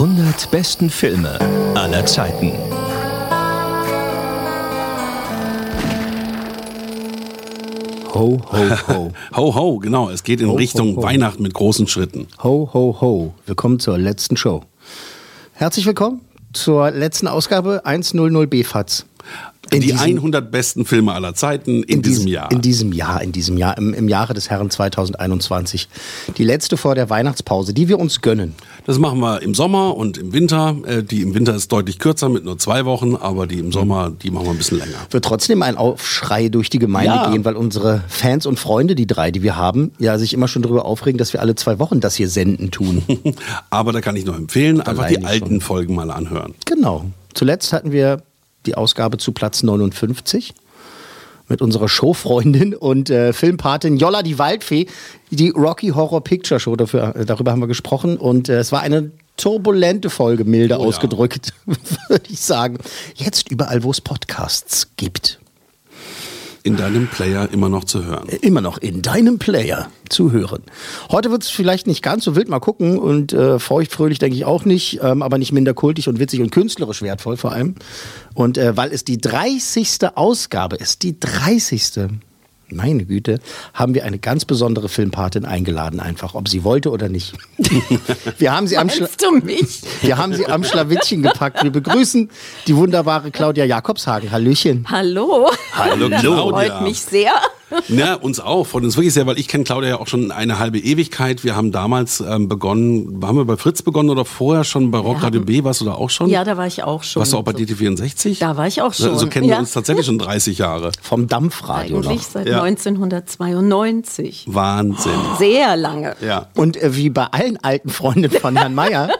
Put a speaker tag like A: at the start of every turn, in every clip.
A: 100 besten Filme aller Zeiten.
B: Ho, ho, ho.
C: Ho, ho, genau. Es geht in
B: Ho, ho,
C: Richtung
B: ho.
C: Weihnachten mit großen Schritten.
B: Ho, ho, ho. Willkommen zur letzten Show. Herzlich willkommen zur letzten Ausgabe 100 BFATS. In
C: die
B: diesem-
C: 100 besten Filme aller Zeiten in, diesem Jahr.
B: In diesem Jahr, in diesem Jahr, im, im Jahre des Herrn 2021. Die letzte vor der Weihnachtspause, die wir uns gönnen.
C: das machen wir im Sommer und im Winter. Äh, Die im Winter ist deutlich kürzer mit nur zwei Wochen, aber die im Sommer, die machen wir ein bisschen länger.
B: Wird trotzdem ein Aufschrei durch die Gemeinde
C: Ja.
B: gehen, weil unsere Fans und Freunde, die drei, die wir haben, ja sich immer schon darüber aufregen, dass wir alle zwei Wochen das hier senden tun.
C: Aber da kann ich nur empfehlen, einfach die alten
B: schon.
C: Folgen mal anhören.
B: Genau. Zuletzt hatten wir die Ausgabe zu Platz 59 mit unserer Showfreundin und äh, Filmpatin Jolla die Waldfee, die Rocky Horror Picture Show, dafür, äh, darüber haben wir gesprochen und äh, es war eine turbulente Folge, milde
C: Oh ja.
B: ausgedrückt, würde ich sagen. Jetzt überall, wo es Podcasts gibt.
C: In deinem Player immer noch zu hören.
B: immer noch in deinem Player zu hören. Heute wird es vielleicht nicht ganz so wild, mal gucken und äh, feuchtfröhlich denke ich auch nicht, ähm, aber nicht minder kultig und witzig und künstlerisch wertvoll vor allem. Und äh, weil es die 30. Ausgabe ist, die 30. Meine Güte, haben wir eine ganz besondere Filmpatin eingeladen, einfach, ob sie wollte oder nicht. Wir haben sie am, Schla
D: Meinst du mich?
B: wir haben sie am Schlawittchen gepackt. Wir begrüßen die wunderbare Claudia Jakobshagen. Hallöchen.
D: Hallo.
C: Hallo
D: Freut mich sehr.
C: Ja, uns auch. Freut uns wirklich sehr, weil ich kenne Claudia ja auch schon eine halbe Ewigkeit. Wir haben damals ähm, begonnen, haben wir bei Fritz begonnen oder vorher schon bei Rockradio B? Warst du da auch schon?
D: Ja, da war ich auch schon.
C: Warst du auch bei DT64?
D: Da war ich auch schon.
C: So kennen wir uns tatsächlich schon 30 Jahre.
B: Vom Dampfradio
D: Eigentlich
B: noch.
D: seit
C: Ja.
D: 1992.
C: Wahnsinn.
D: Sehr lange.
C: Ja.
B: Und äh, wie bei allen alten Freundinnen von Herrn Meier,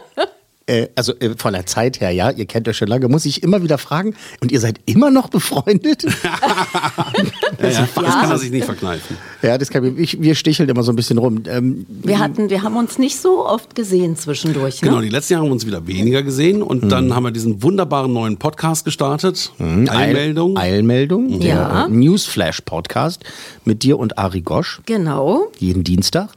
B: äh, also äh, von der Zeit her, ja, ihr kennt euch schon lange, muss ich immer wieder fragen, und ihr seid immer noch befreundet?
C: Ja, ja, Das kann er sich nicht verkneifen.
B: ja, das kann ich, wir sticheln immer so ein bisschen rum. Ähm,
D: Wir hatten, wir haben uns nicht so oft gesehen zwischendurch. Ne?
C: Genau, die letzten Jahre haben wir uns wieder weniger gesehen und dann haben wir diesen wunderbaren neuen Podcast gestartet. Eilmeldung.
B: Eil Eilmeldung, der
D: Ja.
B: äh, Newsflash-Podcast mit dir und Ari Gosch,
D: Genau.
B: jeden Dienstag.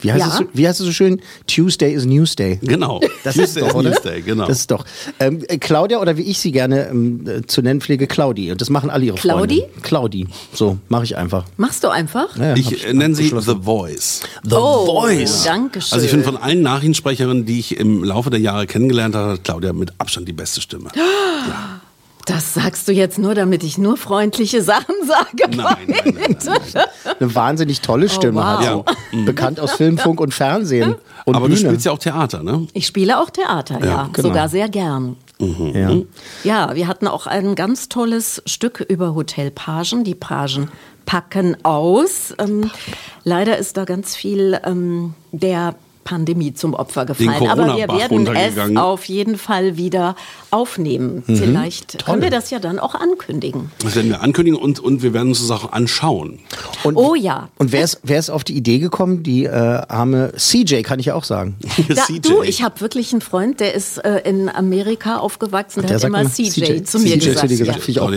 B: Wie heißt,
D: Ja.
B: es, so- wie heißt es so schön? Tuesday is Newsday.
C: Genau.
B: Das
C: Tuesday
B: ist doch,
C: is
B: oder?
C: Newsday, genau.
B: Das ist doch. Ähm, äh, Claudia oder wie ich sie gerne ähm, äh, zu nennen pflege, Claudi. Und das machen alle ihre
D: Claudi?
B: Freunde. Claudi. So, mache ich einfach.
D: Machst du einfach?
B: Ja,
C: ich äh, nenne sie The Voice.
B: The
D: oh,
B: Voice.
D: Dankeschön.
C: Also ich finde von allen Nachrichtensprecherinnen, die ich im Laufe der Jahre kennengelernt habe, hat Claudia mit Abstand die beste Stimme.
D: das sagst du jetzt nur, damit ich nur freundliche Sachen sage.
C: Nein, nein, nein, nein.
B: Eine wahnsinnig tolle Stimme
D: wow.
B: hat sie.
C: Ja.
B: Bekannt aus Film, Funk und Fernsehen. Und
C: Aber
B: Bühne.
C: du spielst ja auch Theater, ne?
D: Ich spiele auch Theater, ja.
B: genau.
D: Sogar sehr gern.
B: ja.
D: Ja, wir hatten auch ein ganz tolles Stück über Hotelpagen. Die Pagen packen aus. Ähm, leider ist da ganz viel ähm, der Pandemie zum Opfer gefallen. Aber wir werden es auf jeden Fall wieder aufnehmen.
B: Mhm.
D: Vielleicht können wir das ja dann auch ankündigen.
C: Das werden wir ankündigen und, und wir werden uns das auch anschauen.
B: Und,
D: Oh ja.
B: Und wer ist, wer ist auf die Idee gekommen? Die äh, arme CJ, kann ich ja auch sagen.
D: Da,
C: CJ.
D: du, ich habe wirklich einen Freund, der ist äh, in Amerika aufgewachsen, der,
B: Der
D: hat
B: sagt
D: immer CJ,
B: CJ
D: zu mir
B: CJ
D: gesagt.
B: gesagt.
D: ja.
B: Auch.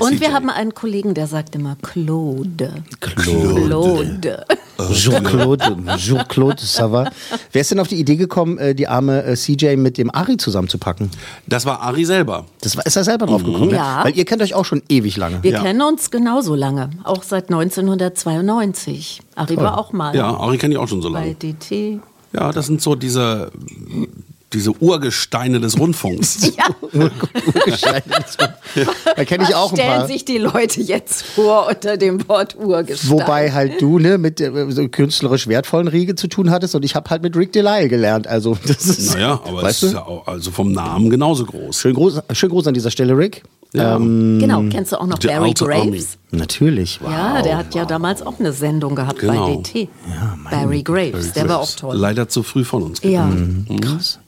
D: Und wir
C: CJ.
D: haben einen Kollegen, der sagt immer Claude.
B: Claude.
D: Claude.
B: Jean-Claude, Jean-Claude, ça va. Wer ist denn auf die Idee gekommen, äh, die arme äh, CJ mit dem Ari zusammenzupacken?
C: Das war Ari selber.
B: Das war, ist er selber drauf gekommen?
D: Ja.
B: Weil ihr kennt euch auch schon ewig lange.
D: Wir
C: Ja.
D: kennen uns genauso lange, auch seit 1992. Ari war auch mal
C: Ja, Ari kenne ich auch schon so
D: bei
C: lange.
D: DT.
C: Ja, das sind so diese, diese Urgesteine des Rundfunks.
B: Da kenne ich auch ein
D: Stellen
B: paar.
D: sich die Leute jetzt vor unter dem Wort Urgestein.
B: Wobei halt du ne, mit so künstlerisch wertvollen Riege zu tun hattest und ich habe halt mit Rick Delisle gelernt. Also das ist,
C: Naja, aber es
B: weißt
C: ist
B: du?
C: ja auch also vom Namen genauso groß.
B: Schönen Gruß, schönen Gruß an dieser Stelle, Rick.
C: Ja.
D: Genau, kennst du auch noch Barry
C: Outer Army.
D: Graves?
B: Natürlich. Wow.
D: Ja, der hat ja damals auch eine Sendung gehabt
C: Genau.
D: bei DT. Barry Graves, der war auch toll.
C: Leider zu früh von uns.
D: Ja,
B: Krass.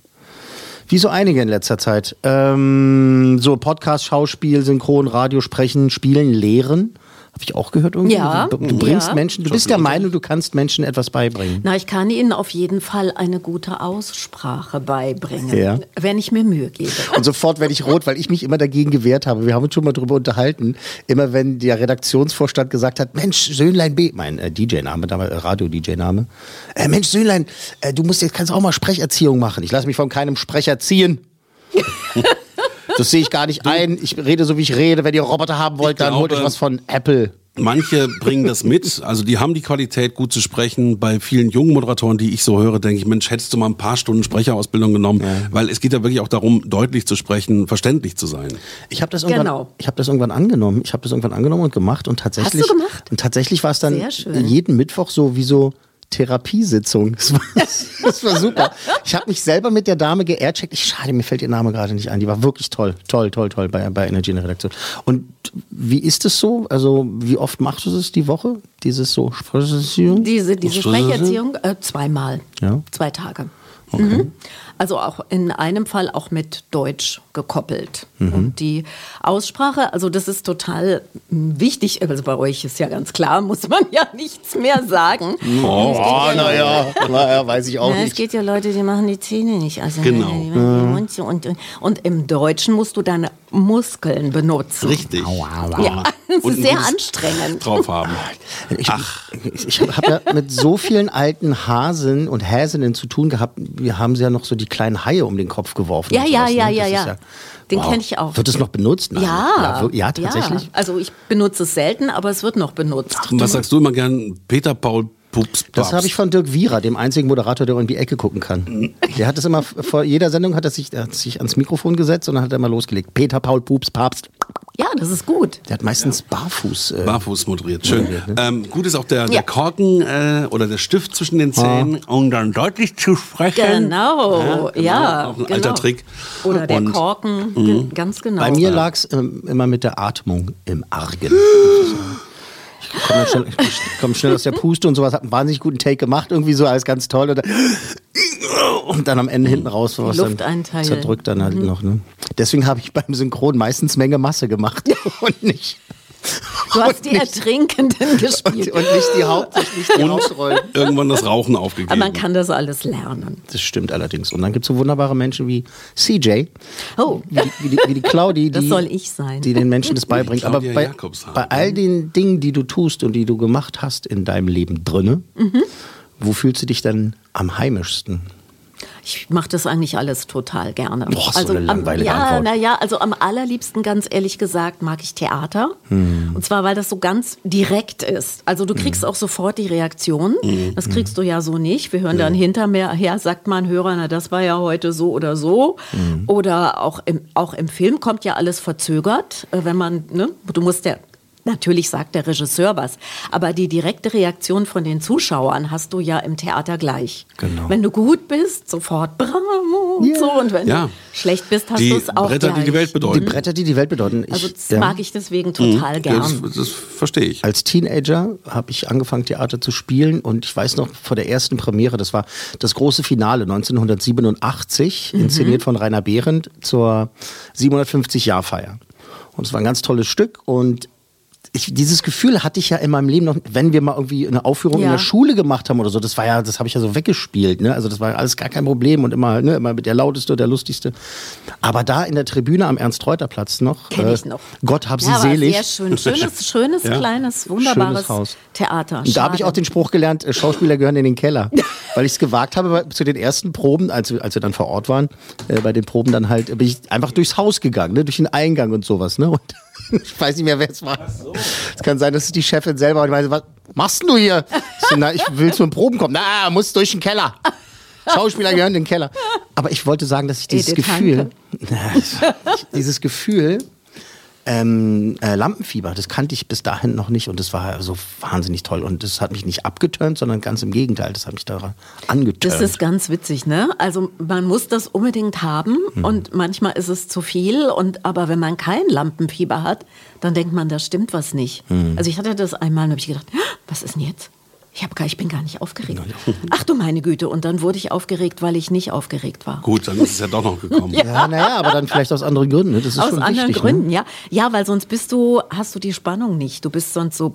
B: Wie so einige in letzter Zeit. Ähm, so Podcast, Schauspiel, Synchron, Radio, Sprechen, Spielen, Lehren. Habe ich auch gehört irgendwie.
D: Ja.
B: Du, du bringst
D: Ja.
B: Menschen, du bist der Meinung, du kannst Menschen etwas beibringen.
D: na, ich kann Ihnen auf jeden Fall eine gute Aussprache beibringen,
B: Ja.
D: wenn ich mir Mühe gebe.
B: Und sofort werde ich rot, weil ich mich immer dagegen gewehrt habe. Wir haben uns schon mal darüber unterhalten. Immer wenn der Redaktionsvorstand gesagt hat, Mensch, Söhnlein B, mein äh, DJ-Name, damals äh, Radio-DJ-Name, äh, Mensch, Söhnlein, äh, du musst jetzt kannst auch mal Sprecherziehung machen. Ich lasse mich von keinem Sprecher ziehen. das sehe ich gar nicht ein. Ich rede so, wie ich rede. Wenn ihr Roboter haben wollt,
C: Ich
B: dann holt euch
C: glaube-
B: was von Apple.
C: Manche bringen das mit, also die haben die Qualität, gut zu sprechen. Bei vielen jungen Moderatoren, die ich so höre, denke ich, Mensch, hättest du mal ein paar Stunden Sprecherausbildung genommen, weil es geht ja wirklich auch darum, deutlich zu sprechen, verständlich zu sein.
B: Ich habe das irgendwann,
D: Genau.
B: ich habe das irgendwann angenommen. Ich habe das irgendwann angenommen und gemacht und tatsächlich.
D: Hast du gemacht?
B: Und tatsächlich war es dann jeden Mittwoch so wie so Therapiesitzung. Das war, das war super. Ich habe mich selber mit der Dame geaircheckt. Ich schade, mir fällt ihr Name gerade nicht ein. Die war wirklich toll, toll, toll, toll bei, bei Energy in der Redaktion. Und wie ist es so? Also wie oft machst du das die Woche? Dieses so Sprecherziehung?
D: Diese, diese Sprecherziehung äh, zweimal,
B: Ja.
D: zwei Tage. Mhm. Also auch in einem Fall auch mit Deutsch gekoppelt.
B: Mhm.
D: Und die Aussprache, also das ist total mm, wichtig. Also bei euch ist ja ganz klar, muss man ja nichts mehr sagen.
B: Oh, naja, naja, weiß ich auch
D: Na, es
B: nicht.
D: gibt ja Leute, die machen die Zähne nicht. Also
C: Genau.
D: die den Mund so und, und, und im Deutschen musst du deine Muskeln benutzen.
C: Richtig.
D: Ja, das
C: Und
D: ist sehr anstrengend.
C: Drauf haben.
B: Ich, ich, ich habe ja mit so vielen alten Hasen und Häsinnen zu tun gehabt. Wir haben sie ja noch so die kleinen Haie um den Kopf geworfen.
D: Ja, ja, ja,
B: ne?
D: ja,
B: Das
D: ja. Den kenn ich auch.
B: Wird es noch benutzt? Nein.
D: Ja,
B: Ja, ja tatsächlich.
D: Ja. Also ich benutze es selten, aber es wird noch benutzt.
C: Und was sagst du immer gern? Peter Paul Pups
B: Das habe ich von Dirk Wierer, dem einzigen Moderator, der in die Ecke gucken kann. Der hat es immer vor jeder Sendung hat er sich, er hat sich ans Mikrofon gesetzt und dann hat er immer losgelegt. Peter Paul Pups Papst.
D: Ja, das ist gut.
B: Der hat meistens barfuß. Äh,
C: Barfuß moderiert, schön. ähm, gut ist auch der, der
D: Ja.
C: Korken äh, oder der Stift zwischen den Zähnen, um dann deutlich zu sprechen.
D: Genau, ja.
C: Auch ein
D: genau.
C: alter Trick.
D: Oder der
C: Und- Mhm.
D: Korken, ge- ganz genau.
B: Bei mir lag es ähm, immer mit der Atmung im Argen. Ich komme schnell, komm schnell aus der Puste und sowas, habe einen wahnsinnig guten Take gemacht, irgendwie so alles ganz toll. Und dann, und dann am Ende hinten raus war was dann zerdrückt dann halt noch. Ne? Deswegen habe ich beim Synchron meistens Menge Masse gemacht und nicht,
D: du hast die
B: nicht-
D: Ertrinkenden gespielt.
B: und nicht die Hauptsächlich die Hauptrollen.
C: Irgendwann das Rauchen aufgegeben.
D: Aber man kann das alles lernen.
B: Das stimmt allerdings. Und dann gibt es so wunderbare Menschen wie CJ,
D: Oh,
B: wie die, wie die, wie die Claudi,
D: Das
B: die,
D: soll ich sein.
B: die den Menschen das beibringt. Aber bei, bei all den Dingen, die du tust und die du gemacht hast in deinem Leben drinne,
D: Mhm.
B: wo fühlst du dich dann am heimischsten?
D: Ich mache das eigentlich alles total gerne.
B: Boah, so eine
D: am,
B: langweilige
D: ja,
B: Antwort.
D: naja, also am allerliebsten, ganz ehrlich gesagt, mag ich Theater.
B: Hm.
D: Und zwar, weil das so ganz direkt ist. Also du kriegst auch sofort die Reaktion.
B: Hm.
D: Das kriegst du ja so nicht. Wir hören dann hinterher, her sagt mal ein Hörer, na das war ja heute so oder so.
B: Hm.
D: Oder auch im, auch im Film kommt ja alles verzögert. äh, Wenn man, ne, du musst ja Natürlich sagt der Regisseur was, aber die direkte Reaktion von den Zuschauern hast du ja im Theater gleich.
B: Genau.
D: Wenn du gut bist, sofort bravo und so. Und wenn
C: Ja.
D: du schlecht bist, hast
C: die
D: du es auch
C: Bretter,
D: gleich.
C: die die Welt
B: Die
C: bedeuten.
B: Bretter, die die Welt bedeuten. Ich,
D: Also das
B: ja.
D: mag ich deswegen total
C: Ja,
D: gern.
C: das, das verstehe ich.
B: Als Teenager habe ich angefangen, Theater zu spielen und ich weiß noch vor der ersten Premiere, das war das große Finale 1987,
D: Mhm.
B: inszeniert von Rainer Behrendt zur 750-Jahr-Feier. Und es war ein ganz tolles Stück und ich, dieses Gefühl hatte ich ja in meinem Leben noch, wenn wir mal irgendwie eine Aufführung in
D: Ja.
B: der Schule gemacht haben oder so, das war ja, das habe ich ja so weggespielt, ne? Also das war alles gar kein Problem und immer, ne, immer mit der lauteste und der lustigste. Aber da in der Tribüne am Ernst-Reuter-Platz noch,
D: Kenn ich noch.
B: Gott hab sie
D: ja,
B: selig.
D: sehr schön. Schönes, schönes kleines, wunderbares
B: Schönes Haus.
D: Theater.
B: Und da habe ich
D: Schade.
B: auch den Spruch gelernt, äh, Schauspieler gehören in den Keller. Weil ich es gewagt habe, zu den ersten Proben, als, wir- als wir dann vor Ort waren, äh, bei den Proben dann halt, bin ich einfach durchs Haus gegangen, ne, durch den Eingang und sowas. Ne? Und ich weiß nicht mehr, wer es war. Es kann sein, dass es die Chefin selber war. Und die meinte, was machst denn du hier? Ich, so, na, ich will zum Proben kommen. Na, muss durch den Keller. Schauspieler gehören in den Keller. Aber ich wollte sagen, dass ich dieses
D: Edith
B: Gefühl, dieses Gefühl, ähm, äh, Lampenfieber. Das kannte ich bis dahin noch nicht und das war so wahnsinnig toll. Und das hat mich nicht abgeturnt, sondern ganz im Gegenteil. Das hat mich daran angeturnt.
D: Das ist ganz witzig, ne? Also man muss das unbedingt haben
B: Mhm.
D: und manchmal ist es zu viel. Und aber wenn man kein Lampenfieber hat, dann denkt man, da stimmt was nicht.
B: Mhm.
D: Also ich hatte das einmal und habe ich gedacht, "Ah, was ist denn jetzt? Ich, hab gar, ich bin gar nicht aufgeregt. Ach du meine Güte. Und dann wurde ich aufgeregt, weil ich nicht aufgeregt war.
C: Gut, dann ist es ja doch noch gekommen.
B: ja, naja, aber dann vielleicht aus anderen Gründen. ne? Das ist
D: Aus
B: schon
D: anderen
B: wichtig,
D: Gründen,
B: Ne?
D: ja. Ja, weil sonst bist du, hast du die Spannung nicht. Du bist sonst so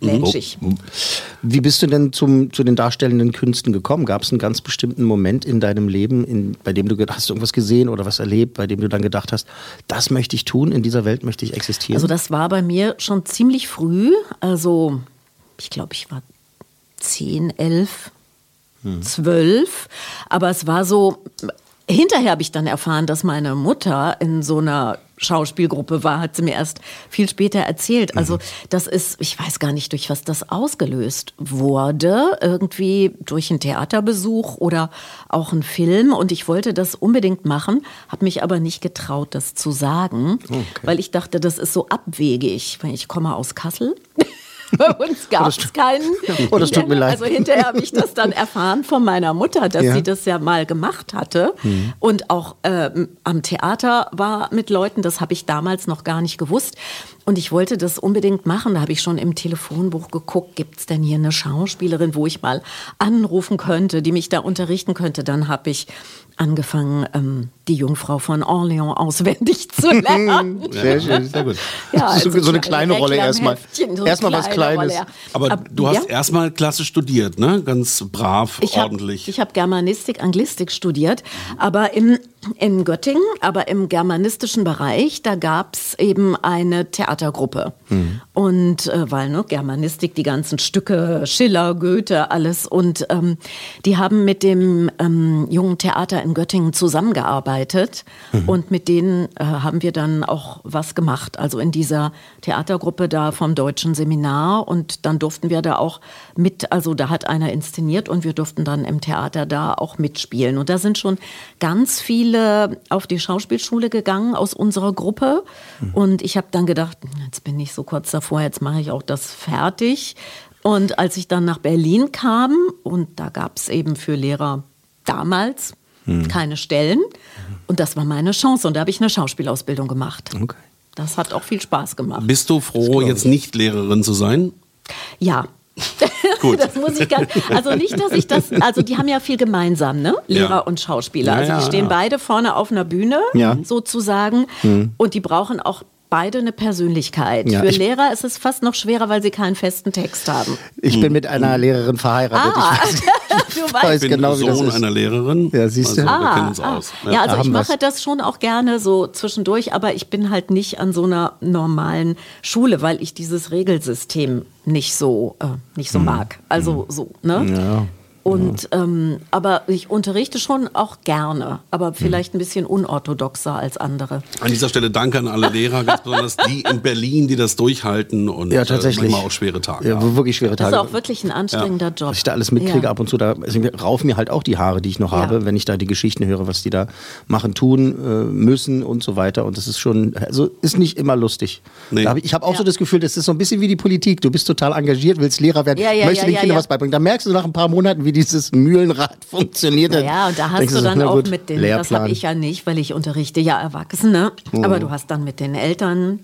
D: lätschig.
B: Wie bist du denn zum, zu den darstellenden Künsten gekommen? Gab es einen ganz bestimmten Moment in deinem Leben, in, bei dem du hast du irgendwas gesehen oder was erlebt, bei dem du dann gedacht hast, das möchte ich tun, in dieser Welt möchte ich existieren?
D: Also das war bei mir schon ziemlich früh. Also ich glaube, ich war 10, 11, 12. Aber es war so, hinterher habe ich dann erfahren, dass meine Mutter in so einer Schauspielgruppe war, hat sie mir erst viel später erzählt. Also das ist, ich weiß gar nicht, durch was das ausgelöst wurde, irgendwie durch einen Theaterbesuch oder auch einen Film. Und ich wollte das unbedingt machen, habe mich aber nicht getraut, das zu sagen, weil ich dachte, das ist so abwegig. weil Ich komme aus Kassel. Bei uns gab es keinen.
B: Oh, das tut mir leid.
D: Also hinterher habe ich das dann erfahren von meiner Mutter, dass
B: Ja.
D: sie das ja mal gemacht hatte und auch ähm, am Theater war mit Leuten. Das habe ich damals noch gar nicht gewusst. Und ich wollte das unbedingt machen. Da habe ich schon im Telefonbuch geguckt, gibt es denn hier eine Schauspielerin, wo ich mal anrufen könnte, die mich da unterrichten könnte. Dann habe ich angefangen, ähm, die Jungfrau von Orléans auswendig zu lernen.
B: Sehr schön, sehr gut.
D: Ja,
B: das ist so,
D: also
B: so eine kleine Rolle erstmal.
D: So
B: Erstmal was
D: kleine
B: Kleines.
D: Rolle, ja.
C: Aber
D: Ab-
C: du hast
D: ja?
C: erstmal Klasse studiert, ne? Ganz brav,
D: Ich hab-
C: ordentlich.
D: Ich habe Germanistik, Anglistik studiert, aber im, in Göttingen, aber im germanistischen Bereich, da gab es eben eine Theatergruppe. Und äh, weil, ne, Germanistik, die ganzen Stücke, Schiller, Goethe, alles. Und ähm, die haben mit dem ähm, jungen Theater in Göttingen zusammengearbeitet. Und mit denen äh, haben wir dann auch was gemacht. Also in dieser Theatergruppe da vom Deutschen Seminar. Und dann durften wir da auch mit, also da hat einer inszeniert und wir durften dann im Theater da auch mitspielen. Und da sind schon ganz viele auf die Schauspielschule gegangen aus unserer Gruppe. Und ich habe dann gedacht, jetzt bin ich so kurz davor, jetzt mache ich auch das fertig. Und als ich dann nach Berlin kam, und da gab es eben für Lehrer damals keine Stellen, und das war meine Chance. Und da habe ich eine Schauspielausbildung gemacht.
B: Okay.
D: Das hat auch viel Spaß gemacht.
C: Bist du froh, jetzt nicht Lehrerin zu sein?
D: Ja.
C: Gut.
D: Das muss ich ganz, also nicht, dass ich das, also die haben ja viel gemeinsam, ne? Lehrer
C: Ja.
D: und Schauspieler.
C: Ja,
D: Also die stehen beide vorne auf einer Bühne,
B: Ja. Mhm.
D: sozusagen. Und die brauchen auch beide eine Persönlichkeit.
B: Ja,
D: Für
B: ich-
D: Lehrer ist es fast noch schwerer, weil sie keinen festen Text haben.
B: Ich bin mit einer Lehrerin verheiratet.
D: Ah,
B: Ich weiß,
D: du
B: ich
D: weißt.
B: weiß
C: Ich bin
B: genau, wie das
C: Sohn
B: ist.
C: einer Lehrerin.
B: Ja, siehst du.
C: Also, wir
D: Ah,
C: kennen uns
D: ah.
C: aus.
D: Ja, also
B: Da
D: ich mache
B: wir's.
D: das schon auch gerne so zwischendurch, aber ich bin halt nicht an so einer normalen Schule, weil ich dieses Regelsystem nicht so äh, nicht
B: Hm.
D: so mag. Also so, ne? Und ähm, aber ich unterrichte schon auch gerne, aber vielleicht ein bisschen unorthodoxer als andere.
C: An dieser Stelle danke an alle Lehrer, ganz besonders die in Berlin, die das durchhalten und
B: Ja, tatsächlich.
C: Äh, manchmal auch schwere Tage.
B: Ja, wirklich schwere
D: Das
B: Tage.
D: ist auch wirklich ein anstrengender Job.
B: was ich da alles mitkriege
D: Ja.
B: ab und zu, da mir raufen mir halt auch die Haare, die ich noch
D: Ja.
B: habe, wenn ich da die Geschichten höre, was die da machen, tun äh, müssen und so weiter. Und das ist schon, also ist nicht immer lustig.
C: Nee.
B: Hab ich ich habe auch
D: Ja.
B: so das Gefühl, das ist so ein bisschen wie die Politik. Du bist total engagiert, willst Lehrer werden,
D: Ja, ja,
B: möchtest
D: ja,
B: den
D: ja,
B: Kindern
D: ja.
B: was beibringen. Da merkst du nach ein paar Monaten, wie dieses Mühlenrad funktioniert.
D: Ja, und da hast
B: denkst
D: du dann auch
B: gut,
D: mit den, das
B: Lehrplan.
D: habe ich ja nicht, weil ich unterrichte ja Erwachsene,
B: Mhm.
D: aber du hast dann mit den Eltern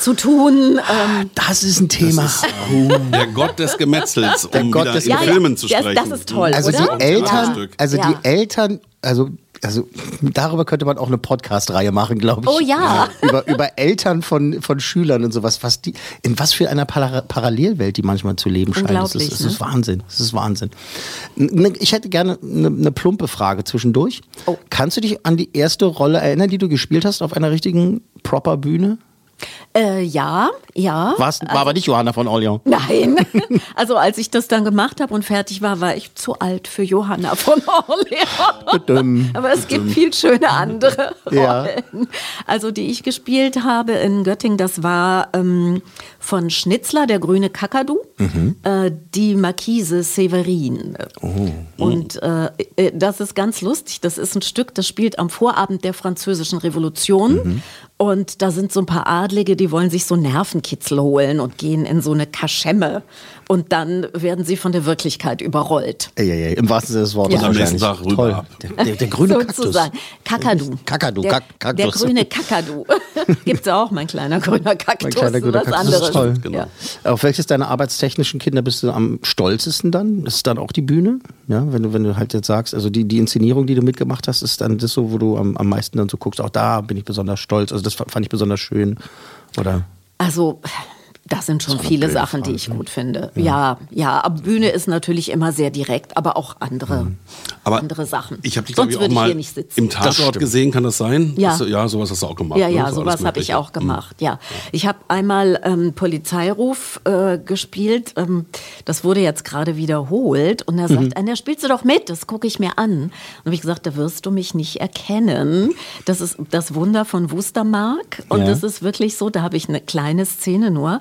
D: zu tun. Ähm,
B: Das ist ein Thema.
C: Der Gott des Gemetzels, um
B: Gott
C: wieder
B: des
C: in
D: Ja, ja,
C: Filmen zu
D: das-
C: sprechen.
D: das ist toll.
B: Also
D: oder?
B: die Eltern, also
D: Ja.
B: die Eltern, also also darüber könnte man auch eine Podcast-Reihe machen, glaube ich.
D: Oh ja.
B: über, über Eltern von, von Schülern und sowas, was die, in was für einer Para Parallelwelt die manchmal zu leben scheinen. Das ist, das ist
D: ne?
B: Wahnsinn. Das ist Wahnsinn. Ne, Ich hätte gerne eine, eine plumpe Frage zwischendurch.
D: Oh.
B: Kannst du dich an die erste Rolle erinnern, die du gespielt hast auf einer richtigen proper Bühne?
D: Äh, ja, Ja.
B: War's, war aber nicht Johanna von Orleans.
D: Nein. Also als ich das dann gemacht habe und fertig war, war ich zu alt für Johanna von Orleans. Aber es gibt viel schöne andere
B: Ja.
D: Rollen. Also die ich gespielt habe in Göttingen, das war ähm, von Schnitzler, der grüne Kakadu,
B: Mhm.
D: äh, die Marquise Severin.
B: Oh.
D: Und äh, äh, das ist ganz lustig. Das ist ein Stück, das spielt am Vorabend der Französischen Revolution.
B: Mhm.
D: Und da sind so ein paar Adlige, die wollen sich so Nervenkitzel holen und gehen in so eine Kaschemme. Und dann werden sie von der Wirklichkeit überrollt.
B: Ey, ey, ey, Im wahrsten Sinne des Wortes.
D: Ja.
C: Und am nächsten. Tag rüber
B: Toll.
C: ab.
B: Der, der, der grüne Kaktus.
D: Sozusagen. Kakadu.
B: Kakadu,
D: Der,
B: Kak-
D: der
B: Kaktus.
D: grüne Kakadu. Gibt's auch, mein kleiner grüner Kaktus.
B: Mein kleiner grüner
D: was
B: Kaktus, das ist
D: anderes.
B: toll.
C: Genau.
D: Ja.
B: Auf welches deiner arbeitstechnischen Kinder bist du am stolzesten dann? Ist es dann auch die Bühne? Ja, wenn du, wenn du halt jetzt sagst, also die, die Inszenierung, die du mitgemacht hast, ist dann das so, wo du am, am meisten dann so guckst, auch da bin ich besonders stolz. Also das fand ich besonders schön. Oder?
D: Also, das sind schon
B: Das
D: viele Sachen, die ich
B: ne?
D: gut finde. Ja, ja, aber Bühne ist natürlich immer sehr direkt, aber auch andere,
C: Aber
D: andere Sachen.
C: Ich habe dich, glaube
D: Sonst
C: ich, auch
D: würde ich
C: mal
D: hier nicht sitzen.
C: im Tatort gesehen, kann das sein?
D: Ja.
C: Du- ja, sowas hast du auch gemacht.
D: Ja,
C: ne?
D: ja,
C: So
D: sowas habe ich auch gemacht, ja. Ich habe einmal ähm, Polizeiruf äh, gespielt, ähm, das wurde jetzt gerade wiederholt und er
C: Mhm.
D: sagt, Anja, spielst du doch mit, das gucke ich mir an. Und habe ich gesagt, da wirst du mich nicht erkennen. Das ist das Wunder von Wustermark und
B: Ja.
D: das ist wirklich so, da habe ich eine kleine Szene nur,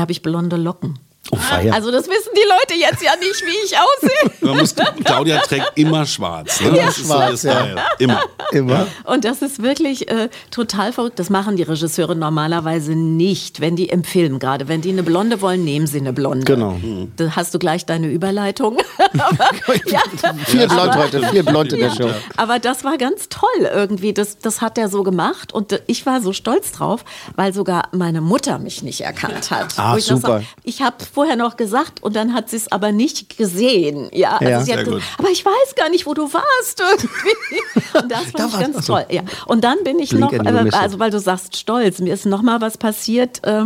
D: da habe ich blonde Locken.
B: Oh, feier.
D: Also das wissen die Leute jetzt ja nicht, wie ich aussehe.
C: Man muss, Claudia trägt immer schwarz. Ne? das ist so
B: schwarz, ja.
C: Style. Immer.
B: Immer.
D: Und das ist wirklich äh, total verrückt. Das machen die Regisseure normalerweise nicht, wenn die im Film gerade, wenn die eine Blonde wollen, nehmen sie eine Blonde.
B: Genau.
D: Da hast du gleich deine Überleitung. ja.
B: Viel blond heute, viel blond in der Show.
D: Aber das war ganz toll irgendwie. Das, das hat er so gemacht und ich war so stolz drauf, weil sogar meine Mutter mich nicht erkannt hat.
B: Ah,
D: Wo ich das
B: super.
D: auch- ich habe vorher noch gesagt und dann hat sie es aber nicht gesehen. Ja, also
B: Ja.
D: sie hat gesagt, aber ich weiß gar nicht, wo du warst irgendwie. Und das
B: Da
D: fand ich
B: war-
D: ganz
B: ach so.
D: toll. Ja. Und dann bin ich
B: Blink
D: noch, äh, also weil du sagst stolz, mir ist noch mal was passiert. Äh,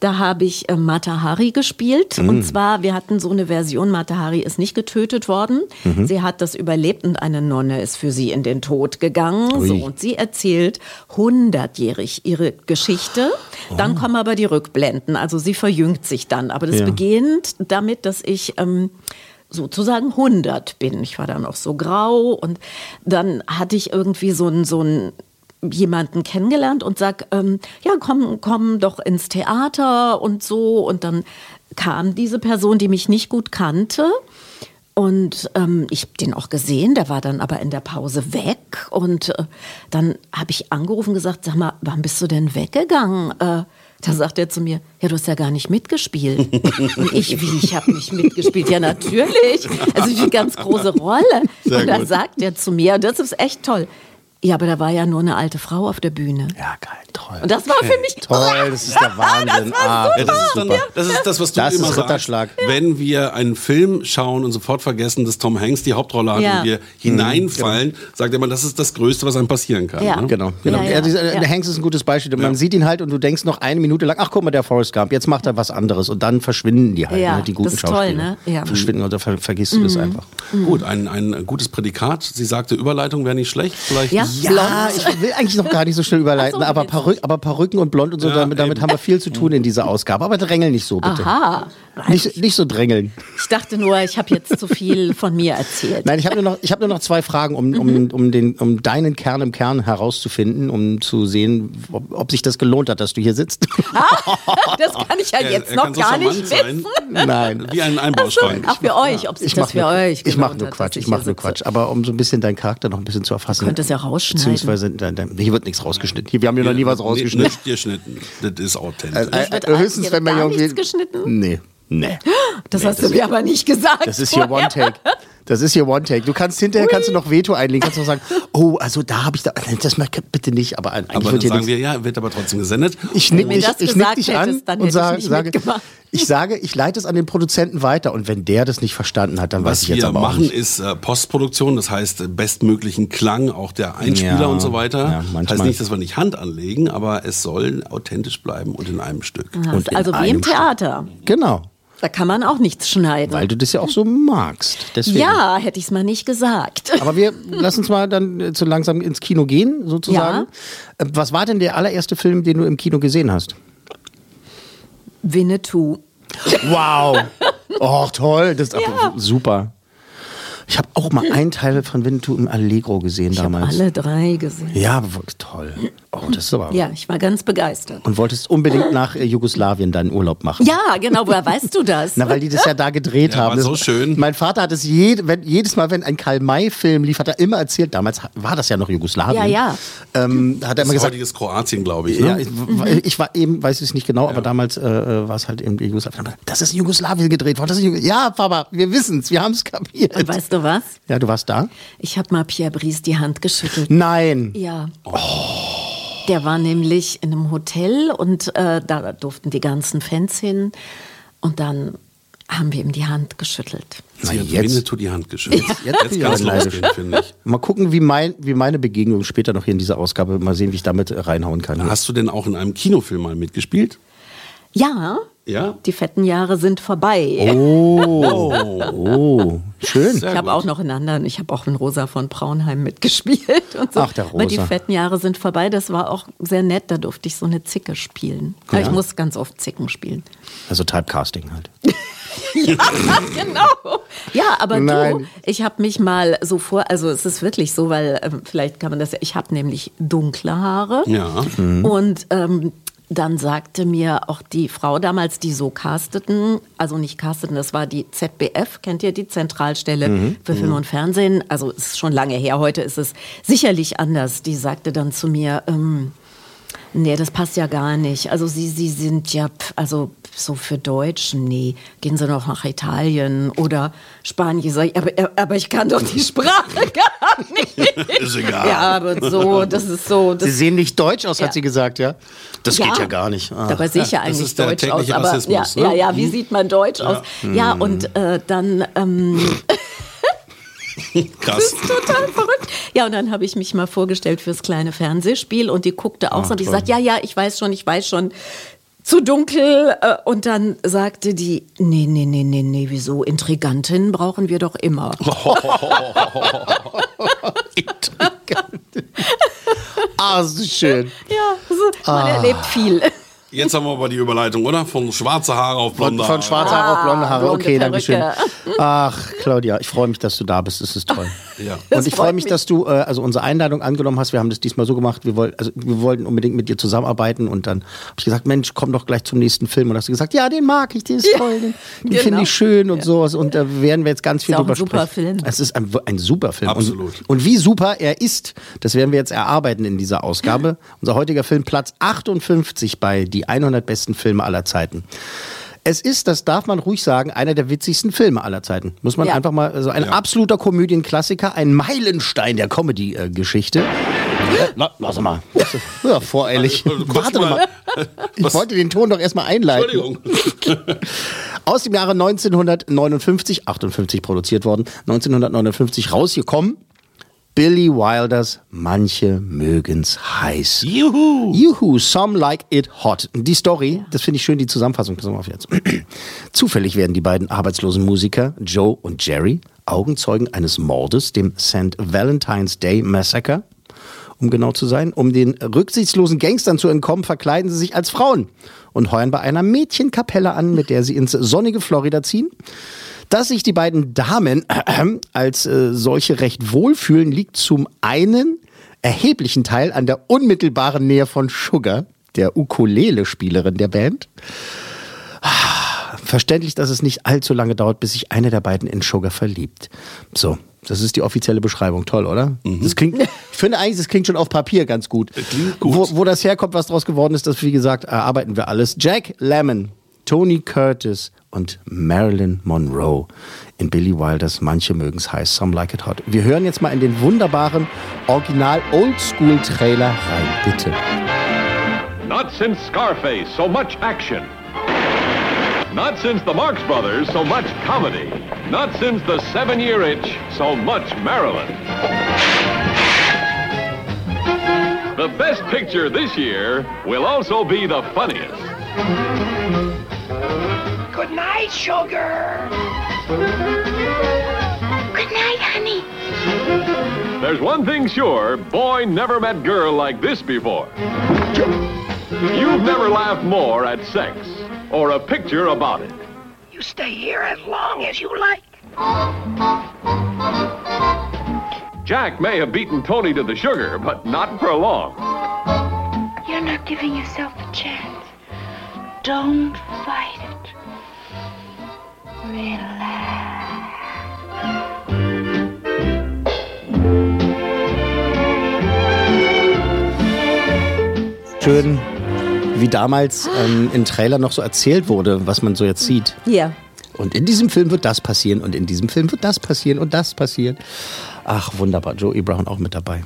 D: da habe ich äh, Mata Hari gespielt.
B: Mm.
D: Und zwar, wir hatten so eine Version, Mata Hari ist nicht getötet worden.
B: Mhm.
D: Sie hat das überlebt und eine Nonne ist für sie in den Tod gegangen.
B: Ui.
D: So, und sie erzählt hundertjährig ihre Geschichte. Dann
B: Oh.
D: kommen aber die Rückblenden. Also sie verjüngt sich dann. Aber das
B: Ja.
D: beginnt damit, dass ich ähm, sozusagen 100 bin. Ich war dann noch so grau und dann hatte ich irgendwie so ein so ein jemanden kennengelernt und sag, ähm, ja, komm, komm doch ins Theater und so. Und dann kam diese Person, die mich nicht gut kannte. Und ähm, ich habe den auch gesehen, der war dann aber in der Pause weg. Und äh, dann habe ich angerufen und gesagt, sag mal, wann bist du denn weggegangen? Äh, da sagt er zu mir, ja, du hast ja gar nicht mitgespielt. und ich, wie, ich habe nicht mitgespielt? Ja, natürlich. Also eine ganz große Rolle.
C: Sehr
D: und dann
C: gut.
D: sagt er zu mir, das ist echt toll. Ja, aber da war ja nur eine alte Frau auf der Bühne.
B: Ja, geil, toll.
D: Und das war für mich
B: Toll, das ist der Wahnsinn. ah,
C: Ja, das, ist dann, das ist das, was du
B: Das
C: immer
B: ist
C: sagst.
B: Ritterschlag.
C: Wenn wir einen Film schauen und sofort vergessen, dass Tom Hanks die Hauptrolle hat
D: Ja.
C: und wir hineinfallen, sagt er immer, das ist das Größte, was einem passieren kann.
D: Ja.
C: Ne?
B: Genau, genau.
D: Ja,
B: Ja,
D: ja,
B: dieser,
D: ja.
B: Der Hanks ist ein gutes Beispiel. Man sieht ihn halt und du denkst noch eine Minute lang, ach guck mal, der Forrest Gump, jetzt macht er was anderes und dann verschwinden die halt,
D: Ja,
B: ne, die guten
D: das ist toll,
B: Schauspieler.
D: ne? Ja. Mhm.
B: Verschwinden und dann ver vergisst du das einfach.
C: Gut, ein, ein gutes Prädikat. Sie sagte, Überleitung wäre nicht schlecht. Vielleicht
D: Ja.
B: Ja,
D: Blond.
B: ich will eigentlich noch gar nicht so schnell überleiten,
D: so,
B: aber, Perü aber Perücken und Blond und so,
C: Ja,
B: damit, damit haben wir viel zu tun in dieser Ausgabe. Aber drängeln nicht so, bitte.
D: Aha.
B: Nicht, nicht so drängeln.
D: Ich dachte nur, ich habe jetzt zu viel von mir erzählt.
B: Nein, ich habe nur, noch- ich hab nur noch zwei Fragen, um,
D: Mhm.
B: um, um, den, um deinen Kern im Kern herauszufinden, um zu sehen, ob, ob sich das gelohnt hat, dass du hier sitzt.
D: Das kann ich ja
C: Er-
D: jetzt
C: er
D: noch
C: kann so
D: gar nicht
C: sein.
D: wissen.
B: Nein.
C: Wie ein Einbaustein.
D: Ach, für euch, ob sich
B: Ich
D: das
B: mache
D: für
B: nur,
D: euch
B: ich
D: gelohnt
B: mach nur Quatsch, ich mache nur. Quatsch. Aber um so ein bisschen deinen Charakter noch ein bisschen zu erfassen.
D: Könnt es ja rausschneiden.
B: Beziehungsweise, nein, nein, hier wird nichts rausgeschnitten. Hier, wir haben hier noch nie was rausgeschnitten.
C: Nicht geschnitten. Das ist authentisch.
B: Äh, höchstens,
D: hier
B: wenn man irgendwie.
D: nichts geschnitten?
B: Nee, nee.
D: Das hast du mir aber nicht gesagt.
B: Das ist hier
D: vorher.
B: One-Take. Das ist hier One-Take. Du kannst hinterher kannst du noch Veto einlegen, kannst du noch sagen, oh, also da habe ich da, das mal bitte nicht, aber eigentlich
C: aber
B: wird
C: dann
B: hier
C: sagen wir, ja, wird aber trotzdem gesendet.
B: Ich nick
D: das
B: ich nick dich an
D: hättest, dann
B: und
D: hätte ich
B: sage, sage ich sage, ich leite es an den Produzenten weiter und wenn der das nicht verstanden hat, dann weiß
C: Was
B: ich jetzt
C: wir
B: aber auch
C: machen,
B: nicht.
C: ist äh, Postproduktion, das heißt äh, bestmöglichen Klang, auch der Einspieler
B: Ja,
C: und so weiter.
B: ja,
C: das
B: manchmal.
C: heißt nicht, dass wir nicht Hand anlegen, aber es soll authentisch bleiben und in einem Stück.
B: Und in
D: also wie im Theater.
B: Genau,
D: Da kann man auch nichts schneiden.
B: weil du das ja auch so magst. Deswegen.
D: ja, hätte ich es mal nicht gesagt.
B: Aber wir lassen uns mal dann äh, so langsam ins Kino gehen, sozusagen. Äh, Was war denn der allererste Film, den du im Kino gesehen hast?
D: Winnetou.
B: Wow. Oh, toll. Das ist aber super. Ich habe auch mal einen Teil von Winnetou im Allegro gesehen
D: Ich habe
B: damals.
D: alle drei gesehen.
B: Ja, toll. Oh, das ist aber.
D: Ja, ich war ganz begeistert.
B: Und wolltest unbedingt nach äh, Jugoslawien deinen Urlaub machen.
D: Ja, genau, woher weißt du das?
B: Na, weil die das ja da gedreht
C: Ja,
B: haben.
C: war so
B: Das-
C: schön.
B: Mein Vater hat es jed, wenn, jedes Mal, wenn ein Karl-May-Film lief, hat er immer erzählt, damals war das ja noch Jugoslawien.
D: Ja, ja.
B: Ähm, hat er
C: Das
B: immer
C: ist
B: gesagt,
C: heutiges Kroatien, glaube ich.
B: ja,
C: Ne?
B: ich, ich war eben, weiß ich es nicht genau, aber damals äh, äh, war es halt eben Jugoslawien. Das ist in Jugoslawien gedreht worden. Das Jugos- ja, Papa, wir wissen es, wir haben es kapiert.
D: Und weißt du was?
B: ja, du warst da?
D: Ich habe mal Pierre Brice die Hand geschüttelt.
B: Nein.
D: Ja. Der war nämlich in einem Hotel und äh, da durften die ganzen Fans hin. Und dann haben wir ihm die Hand geschüttelt.
C: Sie
B: Na,
C: hat
B: jetzt-
C: Winnetou die Hand geschüttelt.
B: Jetzt
C: Jetzt,
B: ich
C: kann losgehen, finde ich.
B: Mal gucken, wie, mein, wie meine Begegnung später noch hier in dieser Ausgabe, mal sehen, wie ich damit äh, reinhauen kann.
C: Hast du denn auch in einem Kinofilm mal mitgespielt?
D: Ja,
C: Ja?
D: die fetten Jahre sind vorbei.
B: Oh, schön.
C: Sehr
D: Ich habe auch noch in anderen, ich habe auch in Rosa von Braunheim mitgespielt und so.
B: Ach, der
D: Aber die
B: Rosa.
D: fetten Jahre sind vorbei, das war auch sehr nett, da durfte ich so eine Zicke spielen.
B: Ja.
D: ich muss ganz oft Zicken spielen.
B: Also Typecasting halt.
D: genau. Ja, aber
B: Nein.
D: du, ich habe mich mal so vor, also es ist wirklich so, weil ähm, vielleicht kann man das ja, ich habe nämlich dunkle Haare.
C: Ja.
D: Und ähm, dann sagte mir auch die Frau damals, die so casteten, also nicht casteten, das war die ZBF, kennt ihr die Zentralstelle für Film und Fernsehen? Also es ist schon lange her, heute ist es sicherlich anders. Die sagte dann zu mir, ähm, Nee, das passt ja gar nicht. Also Sie, Sie sind ja, also so für Deutsch, nee, gehen Sie doch nach Italien oder Spanien. Sag ich, aber, aber ich kann doch die Sprache gar nicht.
C: Ist egal.
D: Ja, aber so, das ist so. Das,
B: Sie sehen nicht deutsch aus,
D: Ja.
B: hat sie gesagt, ja? Das geht ja gar nicht. Ah.
D: Dabei sehe ich ja
C: Das
D: eigentlich deutsch aus. Aber
C: Rassismus,
D: ja,
C: ne?
D: ja, ja, wie sieht man deutsch aus? Ja, und äh, dann. Ähm,
C: Krass.
D: total verrückt. Ja, und dann habe ich mich mal vorgestellt fürs kleine Fernsehspiel und die guckte auch so und ich sagte, ja, ja, ich weiß schon, ich weiß schon. Zu dunkel. äh, Und dann sagte die, nee, nee, nee, nee, nee, wieso? Intrigantinnen brauchen wir doch immer.
B: Ah, das ist schön.
D: Ja, so, man erlebt viel.
C: Jetzt haben wir aber die Überleitung, oder? Von schwarze Haare auf
B: Von,
C: blonde
B: von
C: Haare.
B: schwarzer Haare auf blonde Haare.
D: Ah, blonde
B: Okay, danke schön. Ach, Claudia, ich freue mich, dass du da bist. Das ist toll.
C: Ja.
B: Und ich freue mich,
D: mich.
B: dass du äh, also unsere Einladung angenommen hast. Wir haben das diesmal so gemacht, wir, woll, also, wir wollten unbedingt mit dir zusammenarbeiten und dann habe ich gesagt, Mensch, komm doch gleich zum nächsten Film. Und hast du gesagt, ja, den mag ich, den ist toll, den, den
D: genau.
B: finde ich schön und sowas. Und da werden wir jetzt ganz viel
D: Ist auch
B: drüber
D: ein super
B: sprechen.
D: Film.
B: Es ist ein, ein super Film.
C: Absolut.
B: Und, und wie super er ist, das werden wir jetzt erarbeiten in dieser Ausgabe. Unser heutiger Film Platz 58 bei die 100 besten Filme aller Zeiten. Es ist, das darf man ruhig sagen, einer der witzigsten Filme aller Zeiten. Muss man
D: Ja.
B: einfach mal, also ein absoluter Komödienklassiker, ein Meilenstein der Comedy-Geschichte. La- lass mal. Ja, voreilig.
C: Also, kurz
B: Warte
C: mal.
B: Ich wollte den Ton doch erstmal einleiten.
C: Entschuldigung.
B: Aus dem Jahre 1959, 58 produziert worden, 1959 rausgekommen. Billy Wilders Manche mögen's heiß.
C: Juhu.
B: Juhu, some like it hot. Die Story, das finde ich schön, die Zusammenfassung. Pass mal auf jetzt. Zufällig werden die beiden arbeitslosen Musiker, Joe und Jerry, Augenzeugen eines Mordes, dem St. Valentine's Day Massacre. Um genau zu sein, um den rücksichtslosen Gangstern zu entkommen, verkleiden sie sich als Frauen und heuern bei einer Mädchenkapelle an, mit der sie ins sonnige Florida ziehen. Dass sich die beiden Damen als äh, solche recht wohlfühlen, liegt zum einen erheblichen Teil an der unmittelbaren Nähe von Sugar, der Ukulele-Spielerin der Band. Ah, Verständlich, dass es nicht allzu lange dauert, bis sich eine der beiden in Sugar verliebt. So, das ist die offizielle Beschreibung. Toll, oder? Das klingt, ich finde eigentlich, das klingt schon auf Papier ganz gut.
C: klingt gut.
B: Wo, wo das herkommt, was daraus geworden ist, das, wie gesagt, erarbeiten wir alles. Jack Lemmon, Tony Curtis und Marilyn Monroe in Billy Wilders Manche mögen's heiß, Some Like It Hot. Wir hören jetzt mal in den wunderbaren Original Oldschool Trailer rein, bitte.
E: Not since Scarface, so much action. Not since the Marx Brothers, so much comedy. Not since the Seven Year Itch, so much Maryland. The best picture this year will also be the funniest.
F: Good night, sugar. Good night, honey.
E: There's one thing sure boy never met girl like this before. You've never laughed more at sex or a picture about it.
F: You stay here as long as you like.
E: Jack may have beaten Tony to the sugar, but not for long.
F: You're not giving yourself a chance. Don't fight it.
B: Schön, wie damals ähm, in Trailer noch so erzählt wurde, was man so jetzt sieht.
D: Ja.
B: Und in diesem Film wird das passieren und in diesem Film wird das passieren und das passieren. Ach, wunderbar. Joey Brown auch mit dabei.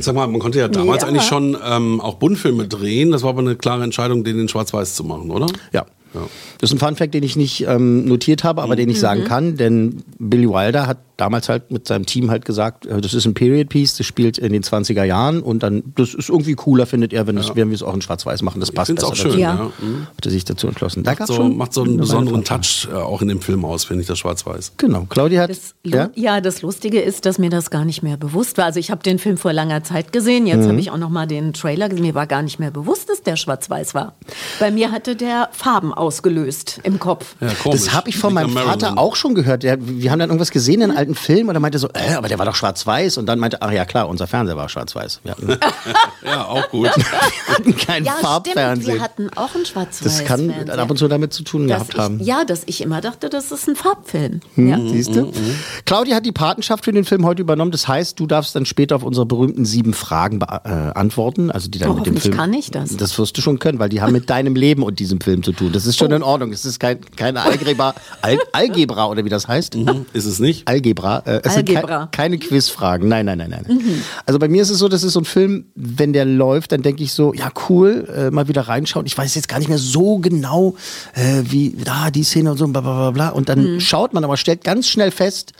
C: Sag mal, man konnte ja damals
D: Ja.
C: eigentlich schon ähm, auch Buntfilme drehen. Das war aber eine klare Entscheidung, den in Schwarz-Weiß zu machen, oder?
B: Ja. Das ist ein Funfact, den ich nicht ähm, notiert habe, aber den ich sagen kann, denn Billy Wilder hat damals halt mit seinem Team halt gesagt, äh, das ist ein Period Piece, das spielt in den 20er Jahren und dann, das ist irgendwie cooler, findet er, wenn, das, wenn wir es auch in Schwarz-Weiß machen. Das passt besser
C: auch schön.
D: Ja.
C: ja. Mhm.
B: Hat er sich dazu entschlossen. Da
C: Macht so,
B: schon
C: macht so einen
B: eine
C: besonderen Touch äh, auch in dem Film aus, finde ich, das Schwarz-Weiß.
B: Genau. Claudia hat.
D: Das, Lu- ja? das Lustige ist, dass mir das gar nicht mehr bewusst war. Also ich habe den Film vor langer Zeit gesehen, jetzt
B: Mhm.
D: habe ich auch noch mal den Trailer gesehen. Mir war gar nicht mehr bewusst, dass der schwarz-weiß war. Bei mir hatte der Farben ausgelöst im Kopf.
C: Ja.
B: Das habe ich von meinem Vater auch schon gehört. Der, wir haben dann irgendwas gesehen in einem alten Film und er meinte so, äh, aber der war doch schwarz-weiß. Und dann meinte, ach ja klar, unser Fernseher war schwarz-weiß. Wir hatten,
C: Ja, auch gut.
B: wir hatten kein
D: Ja, stimmt.
B: Farbfernsehen.
D: Wir hatten auch einen schwarz-weiß
B: Das kann
D: Fernseher.
B: ab und zu damit zu tun
D: dass
B: gehabt
D: ich,
B: haben.
D: Ja, dass ich immer dachte, das ist ein Farbfilm.
B: Hm,
D: Ja.
B: Siehst du? Claudia hat die Patenschaft für den Film heute übernommen. Das heißt, du darfst dann später auf unsere berühmten sieben Fragen bea- äh, antworten. Also die dann
D: Oh,
B: mit dem Film.
D: kann ich das.
B: Das wirst du schon können, weil die haben mit deinem Leben und diesem Film zu tun. Das ist
D: Oh.
B: schon in Ordnung. Es ist kein, keine Algebra, Al Algebra oder wie das heißt.
C: Ist es nicht?
B: Algebra. Äh, es sind
D: Algebra.
B: kei keine Quizfragen. Nein, nein, nein, nein. Also bei mir ist es so, das ist so ein Film, wenn der läuft, dann denke ich so, ja cool, äh, mal wieder reinschauen. Ich weiß jetzt gar nicht mehr so genau, äh, wie da die Szene und so, bla bla bla bla. Und dann schaut man, aber stellt ganz schnell fest,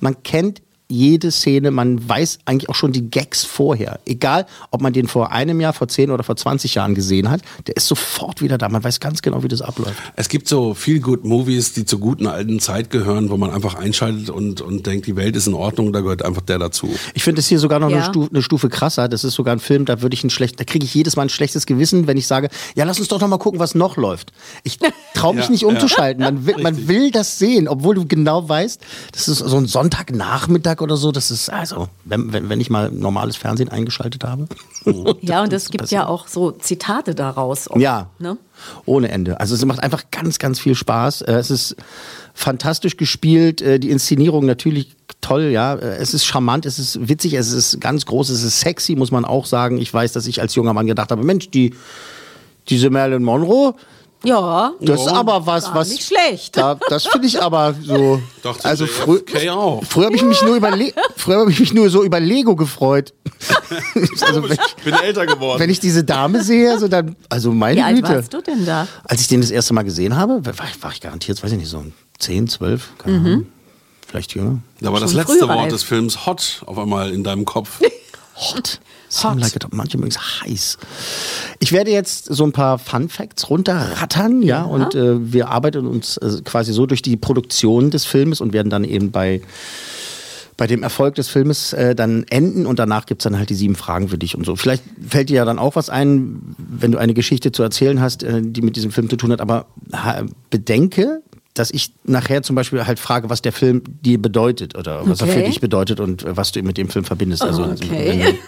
B: man kennt jede Szene, man weiß eigentlich auch schon die Gags vorher. Egal, ob man den vor einem Jahr, vor 10 oder vor 20 Jahren gesehen hat, der ist sofort wieder da. Man weiß ganz genau, wie das abläuft.
C: Es gibt so viel good Movies, die zur guten alten Zeit gehören, wo man einfach einschaltet und, und denkt, die Welt ist in Ordnung, da gehört einfach der dazu.
B: Ich finde es hier sogar noch eine,
D: Ja.
B: Stufe, eine Stufe krasser. Das ist sogar ein Film, da würde ich ein schlecht, da kriege ich jedes Mal ein schlechtes Gewissen, wenn ich sage, ja, lass uns doch noch mal gucken, was noch läuft. Ich traue mich
C: Ja,
B: nicht
C: ja.
B: umzuschalten. Man will, man will das sehen, obwohl du genau weißt, das ist so ein Sonntagnachmittag oder so. Das ist also, wenn, wenn, wenn ich mal normales Fernsehen eingeschaltet habe.
D: Ja, und es gibt ja auch so Zitate daraus. oft,
B: Ja.
D: Ne?
B: Ohne Ende. Also es macht einfach ganz, ganz viel Spaß. Äh, Es ist fantastisch gespielt. Äh, Die Inszenierung natürlich toll, ja. Äh, Es ist charmant, es ist witzig, es ist ganz groß, es ist sexy, muss man auch sagen. Ich weiß, dass ich als junger Mann gedacht habe, Mensch, die, diese Marilyn Monroe,
D: Ja,
B: das ist aber was, was.
D: nicht schlecht.
B: Da, das finde ich aber so.
C: Doch, die
B: also frü
C: auch.
B: früher habe ich mich nur über Le früher habe ich mich nur so über Lego gefreut. also wenn ich,
C: bin älter geworden.
B: wenn ich diese Dame sehe, so dann, also meine
D: Wie alt
B: Güte.
D: warst du denn da?
B: Als ich den das erste Mal gesehen habe, war, ich- war ich garantiert, weiß ich nicht, so 10, 12, keine Ahnung. Vielleicht jünger.
C: da war das letzte. Wort des Films hot auf einmal in deinem Kopf.
B: Hot. Seem like it, manche mögen es heiß. Ich werde jetzt so ein paar Fun Facts runterrattern, ja, und äh, wir arbeiten uns äh, quasi so durch die Produktion des Filmes und werden dann eben bei bei dem Erfolg des Filmes äh, dann enden und danach gibt's dann halt die sieben Fragen für dich und so. Vielleicht fällt dir ja dann auch was ein, wenn du eine Geschichte zu erzählen hast, äh, die mit diesem Film zu tun hat, aber ha, bedenke, dass ich nachher zum Beispiel halt frage, was der Film dir bedeutet oder was er für dich bedeutet und äh, was du mit dem Film verbindest. Also,
D: Okay.
B: wenn du-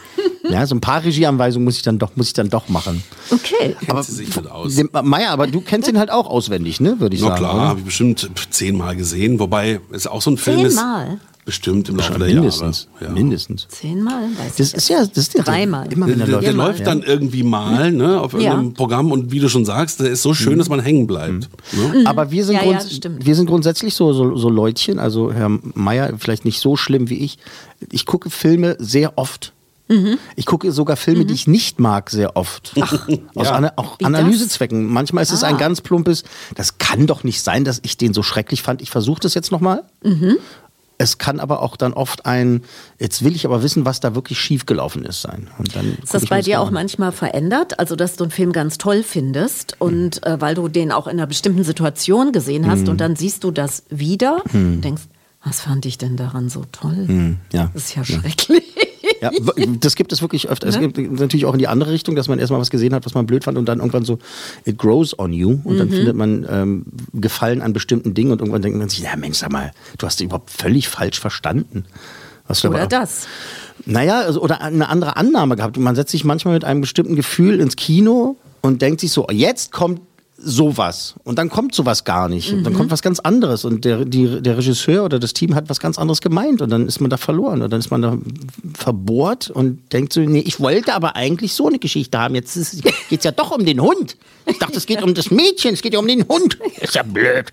B: ja, so ein paar Regieanweisungen muss ich dann doch, muss ich dann doch machen.
D: Okay.
B: Aber
C: sie sich mit aus.
B: Meier, aber du kennst ihn halt auch auswendig, ne? Würde ich
C: Na
B: sagen.
C: klar,
B: oder?
C: habe ich bestimmt zehnmal gesehen, wobei es auch so ein Film ist.
D: Zehnmal?
C: Bestimmt im Laufe der
B: mindestens.
C: Jahre. Ja.
B: Mindestens.
D: Zehnmal? Weiß
B: Das
D: ich
B: ist ja, das ist ja
D: Dreimal.
B: Immer er
C: Der,
B: läuft.
C: der
D: Immer,
C: läuft
B: ja.
C: dann irgendwie mal ne, auf irgendeinem
D: Ja.
C: Programm und wie du schon sagst, der ist so schön, dass man hängen bleibt. Ne?
B: Aber wir sind, wir sind grundsätzlich so, so, so Leutchen, also Herr Meier vielleicht nicht so schlimm wie ich. Ich gucke Filme sehr oft.
D: Mhm.
B: Ich gucke sogar Filme, die ich nicht mag, sehr oft. Aus
C: Ja.
B: ana auch
D: Wie
B: Analysezwecken. Manchmal ist es ein
D: Ah.
B: ganz plumpes, das kann doch nicht sein, dass ich den so schrecklich fand. Ich versuche das jetzt nochmal.
D: Mhm.
B: Es kann aber auch dann oft ein, jetzt will ich aber wissen, was da wirklich schiefgelaufen ist sein. Und dann
D: Ist das bei dir auch
B: an.
D: manchmal verändert? Also, dass du einen Film ganz toll findest und äh, weil du den auch in einer bestimmten Situation gesehen hast und dann siehst du das wieder und denkst, was fand ich denn daran so toll?
B: ja.
D: Das ist ja schrecklich.
B: Ja, das gibt es wirklich öfter. Es gibt natürlich auch in die andere Richtung, dass man erstmal was gesehen hat, was man blöd fand und dann irgendwann so, it grows on you und
D: Mhm.
B: dann findet man ähm, Gefallen an bestimmten Dingen und irgendwann denkt man sich, ja Mensch, sag mal, du hast dich überhaupt völlig falsch verstanden. Was du
D: Oder
B: aber-
D: das.
B: Naja, also, oder eine andere Annahme gehabt. Und man setzt sich manchmal mit einem bestimmten Gefühl ins Kino und denkt sich so, jetzt kommt sowas. Und dann kommt sowas gar nicht. Und dann kommt was ganz anderes. Und der, die, der Regisseur oder das Team hat was ganz anderes gemeint. Und dann ist man da verloren. Und dann ist man da verbohrt und denkt so, nee, ich wollte aber eigentlich so eine Geschichte haben. Jetzt geht es ja doch um den Hund. Ich dachte, es geht um das Mädchen, es geht ja um den Hund. Ist ja blöd.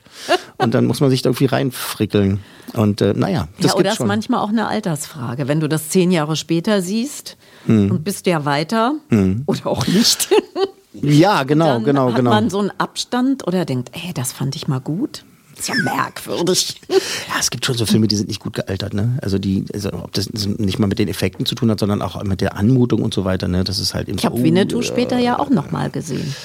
B: Und dann muss man sich da irgendwie reinfrickeln. Und äh, naja, das
D: ja, oder ist
B: schon.
D: manchmal auch eine Altersfrage. Wenn du das zehn Jahre später siehst
B: Hm.
D: und bist ja weiter oder auch nicht,
B: Ja, genau,
D: dann
B: genau,
D: hat
B: genau.
D: man so einen Abstand oder denkt, ey, das fand ich mal gut. Ist ja merkwürdig.
B: Ja, es gibt schon so Filme, die sind nicht gut gealtert, ne? Also die, also ob das nicht mal mit den Effekten zu tun hat, sondern auch mit der Anmutung und so weiter, ne? Das ist halt eben
D: Ich habe Winnetou
B: äh,
D: später ja auch noch mal gesehen.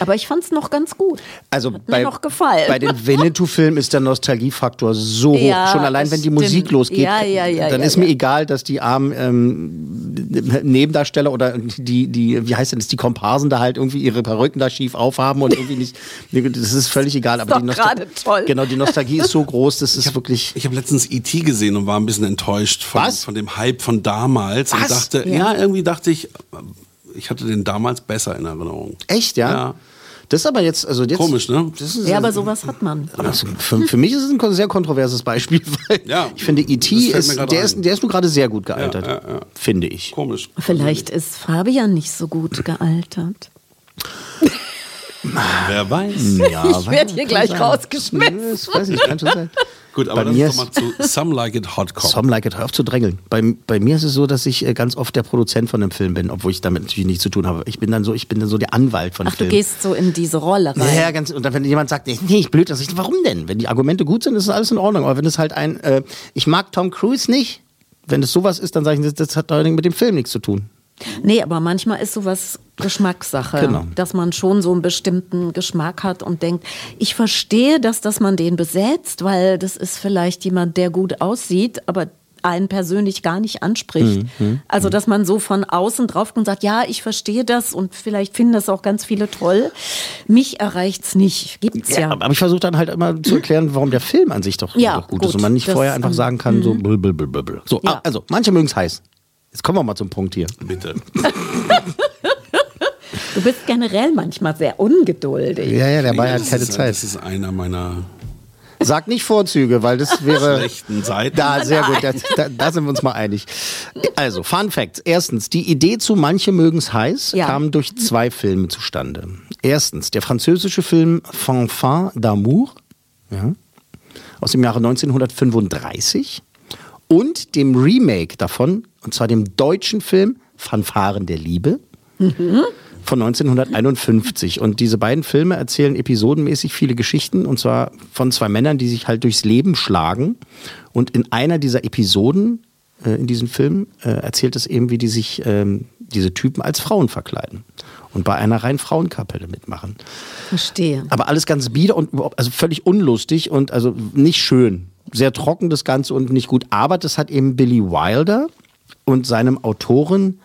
D: Aber ich fand es noch ganz gut.
B: Also
D: mir
B: bei,
D: noch gefallen.
B: bei den Winnetou-Filmen ist der Nostalgiefaktor so hoch.
D: Ja,
B: Schon allein, wenn die
D: stimmt.
B: Musik losgeht,
D: Ja, ja, ja,
B: dann
D: ja,
B: ist mir egal, dass die armen ähm, Nebendarsteller oder die, die, wie heißt denn das, die Komparsen da halt irgendwie ihre Perücken da schief aufhaben und irgendwie nicht. Das ist völlig egal. Aber
D: doch
B: die
D: toll.
B: Genau, die Nostalgie ist so groß, das ist wirklich.
C: Ich habe letztens E.T. gesehen und war ein bisschen enttäuscht von,
B: Was?
C: von dem Hype von damals und
B: Was?
C: dachte, ja. irgendwie dachte ich, ich hatte den damals besser in Erinnerung.
B: Echt, ja?
C: Ja.
B: Das ist aber jetzt, also jetzt.
C: Komisch, ne?
B: Das ist,
D: Ja, aber sowas hat man.
B: Also für, für mich ist es ein sehr kontroverses Beispiel, weil
C: Ja,
B: ich finde, E.T. ist, der ist, der ist nur gerade sehr gut gealtert,
C: Ja, ja, ja.
B: finde ich.
C: Komisch.
D: Vielleicht ist Fabian nicht so gut gealtert.
C: Wer weiß.
B: Ja,
D: Ich werd hier gleich
B: sein.
D: rausgeschmissen.
B: Das weiß ich, kann schon sein.
C: Gut, aber
B: Bei
C: dann
B: mir
C: ist doch mal zu Some Like It Hot Cop.
B: Some like it, hör auf zu drängeln. Bei, bei mir ist es so, dass ich äh, ganz oft der Produzent von einem Film bin, obwohl ich damit natürlich nichts zu tun habe. Ich bin dann so, ich bin dann so der Anwalt von
D: Ach, du
B: Filmen.
D: gehst so in diese Rolle rein.
B: Ja, ganz, und dann, wenn jemand sagt, nee, ich blöd, dass ich, warum denn? Wenn die Argumente gut sind, ist alles in Ordnung. Aber wenn es halt ein, äh, ich mag Tom Cruise nicht, wenn es sowas ist, dann sage ich, das, das hat allerdings mit dem Film nichts zu tun.
D: Nee, aber manchmal ist sowas Geschmackssache,
B: Genau.
D: dass man schon so einen bestimmten Geschmack hat und denkt, ich verstehe das, dass man den besetzt, weil das ist vielleicht jemand, der gut aussieht, aber einen persönlich gar nicht anspricht.
B: Mhm,
D: also, dass man so von außen drauf kommt und sagt, ja, ich verstehe das und vielleicht finden das auch ganz viele toll. Mich erreicht's nicht. Gibt's ja.
B: Aber ich versuche dann halt immer zu erklären, warum der Film an sich doch,
D: Ja,
B: doch gut,
D: gut,
B: ist und man nicht vorher einfach
D: ähm,
B: sagen kann, so blub, blub, blub. So,
D: Ja.
B: also, manche mögen es heiß. Jetzt kommen wir mal zum Punkt hier.
C: Bitte.
D: Du bist generell manchmal sehr ungeduldig.
B: Ja, ja, der Bayer hat keine
C: ist,
B: Zeit.
C: Das ist einer meiner
B: Sag nicht Vorzüge, weil das wäre.
C: schlechten Seiten.
B: Da, sehr gut, da, da, da sind wir uns mal einig. Also, Fun Facts. Erstens, die Idee zu Manche mögen's heiß
D: Ja.
B: kam durch zwei Filme zustande. Erstens, der französische Film Fanfan d'amour ja, aus dem Jahre 1935 und dem Remake davon, und zwar dem deutschen Film Fanfaren der Liebe von 1951. Und diese beiden Filme erzählen episodenmäßig viele Geschichten, und zwar von zwei Männern, die sich halt durchs Leben schlagen. Und in einer dieser Episoden äh, in diesem Film äh, erzählt es eben, wie die sich ähm, diese Typen als Frauen verkleiden und bei einer reinen Frauenkapelle mitmachen.
D: Verstehe.
B: Aber alles ganz bieder und also völlig unlustig und also nicht schön. Sehr trocken das Ganze und nicht gut. Aber das hat eben Billy Wilder und seinem Autoren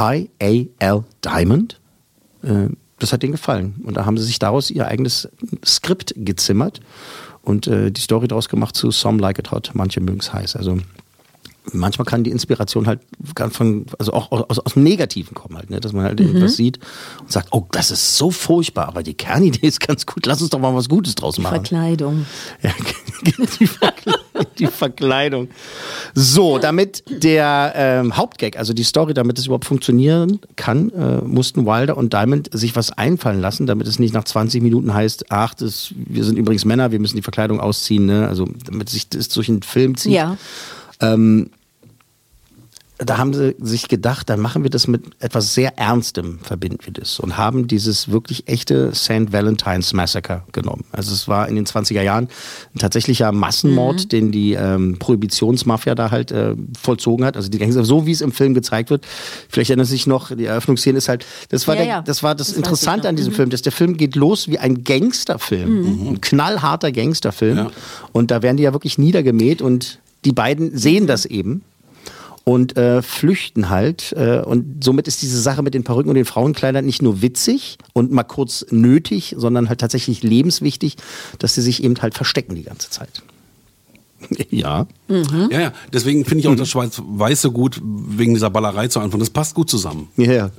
B: I.A.L. Diamond, äh, das hat denen gefallen. Und da haben sie sich daraus ihr eigenes Skript gezimmert und äh, die Story daraus gemacht zu Some Like It Hot, manche mögen es heiß. Also manchmal kann die Inspiration halt ganz von, also auch aus, aus dem Negativen kommen halt, ne? dass man halt
D: Mhm.
B: irgendwas sieht und sagt, oh, das ist so furchtbar, aber die Kernidee ist ganz gut, lass uns doch mal was Gutes draus machen.
D: Verkleidung.
B: Ja, die, Verkle die Verkleidung. So, damit der ähm, Hauptgag, also die Story, damit es überhaupt funktionieren kann, äh, mussten Wilder und Diamond sich was einfallen lassen, damit es nicht nach 20 Minuten heißt, ach, das, wir sind übrigens Männer, wir müssen die Verkleidung ausziehen, ne? also damit sich das durch einen Film zieht.
D: Ja.
B: Ähm, da haben sie sich gedacht, dann machen wir das mit etwas sehr Ernstem, verbinden wir das. Und haben dieses wirklich echte St. Valentine's Massacre genommen. Also es war in den 20er Jahren ein tatsächlicher Massenmord, den die ähm, Prohibitionsmafia da halt äh, vollzogen hat. Also die Gangster, so wie es im Film gezeigt wird. Vielleicht erinnert sich noch, die Eröffnungsszene ist halt, das war,
D: Ja,
B: der,
D: ja.
B: das, war das,
D: Das
B: Interessante an diesem
D: Mhm.
B: Film, dass der Film geht los wie ein Gangsterfilm. Ein knallharter Gangsterfilm.
C: Ja.
B: Und da werden die ja wirklich niedergemäht und die beiden sehen das eben. und äh, flüchten halt. Äh, und somit ist diese Sache mit den Perücken und den Frauenkleidern nicht nur witzig und mal kurz nötig, sondern halt tatsächlich lebenswichtig, dass sie sich eben halt verstecken die ganze Zeit. ja.
C: Ja, ja. Deswegen finde ich auch das Schwarz-Weiß so gut, wegen dieser Ballerei zu Anfang. Das passt gut zusammen.
B: Ja, ja.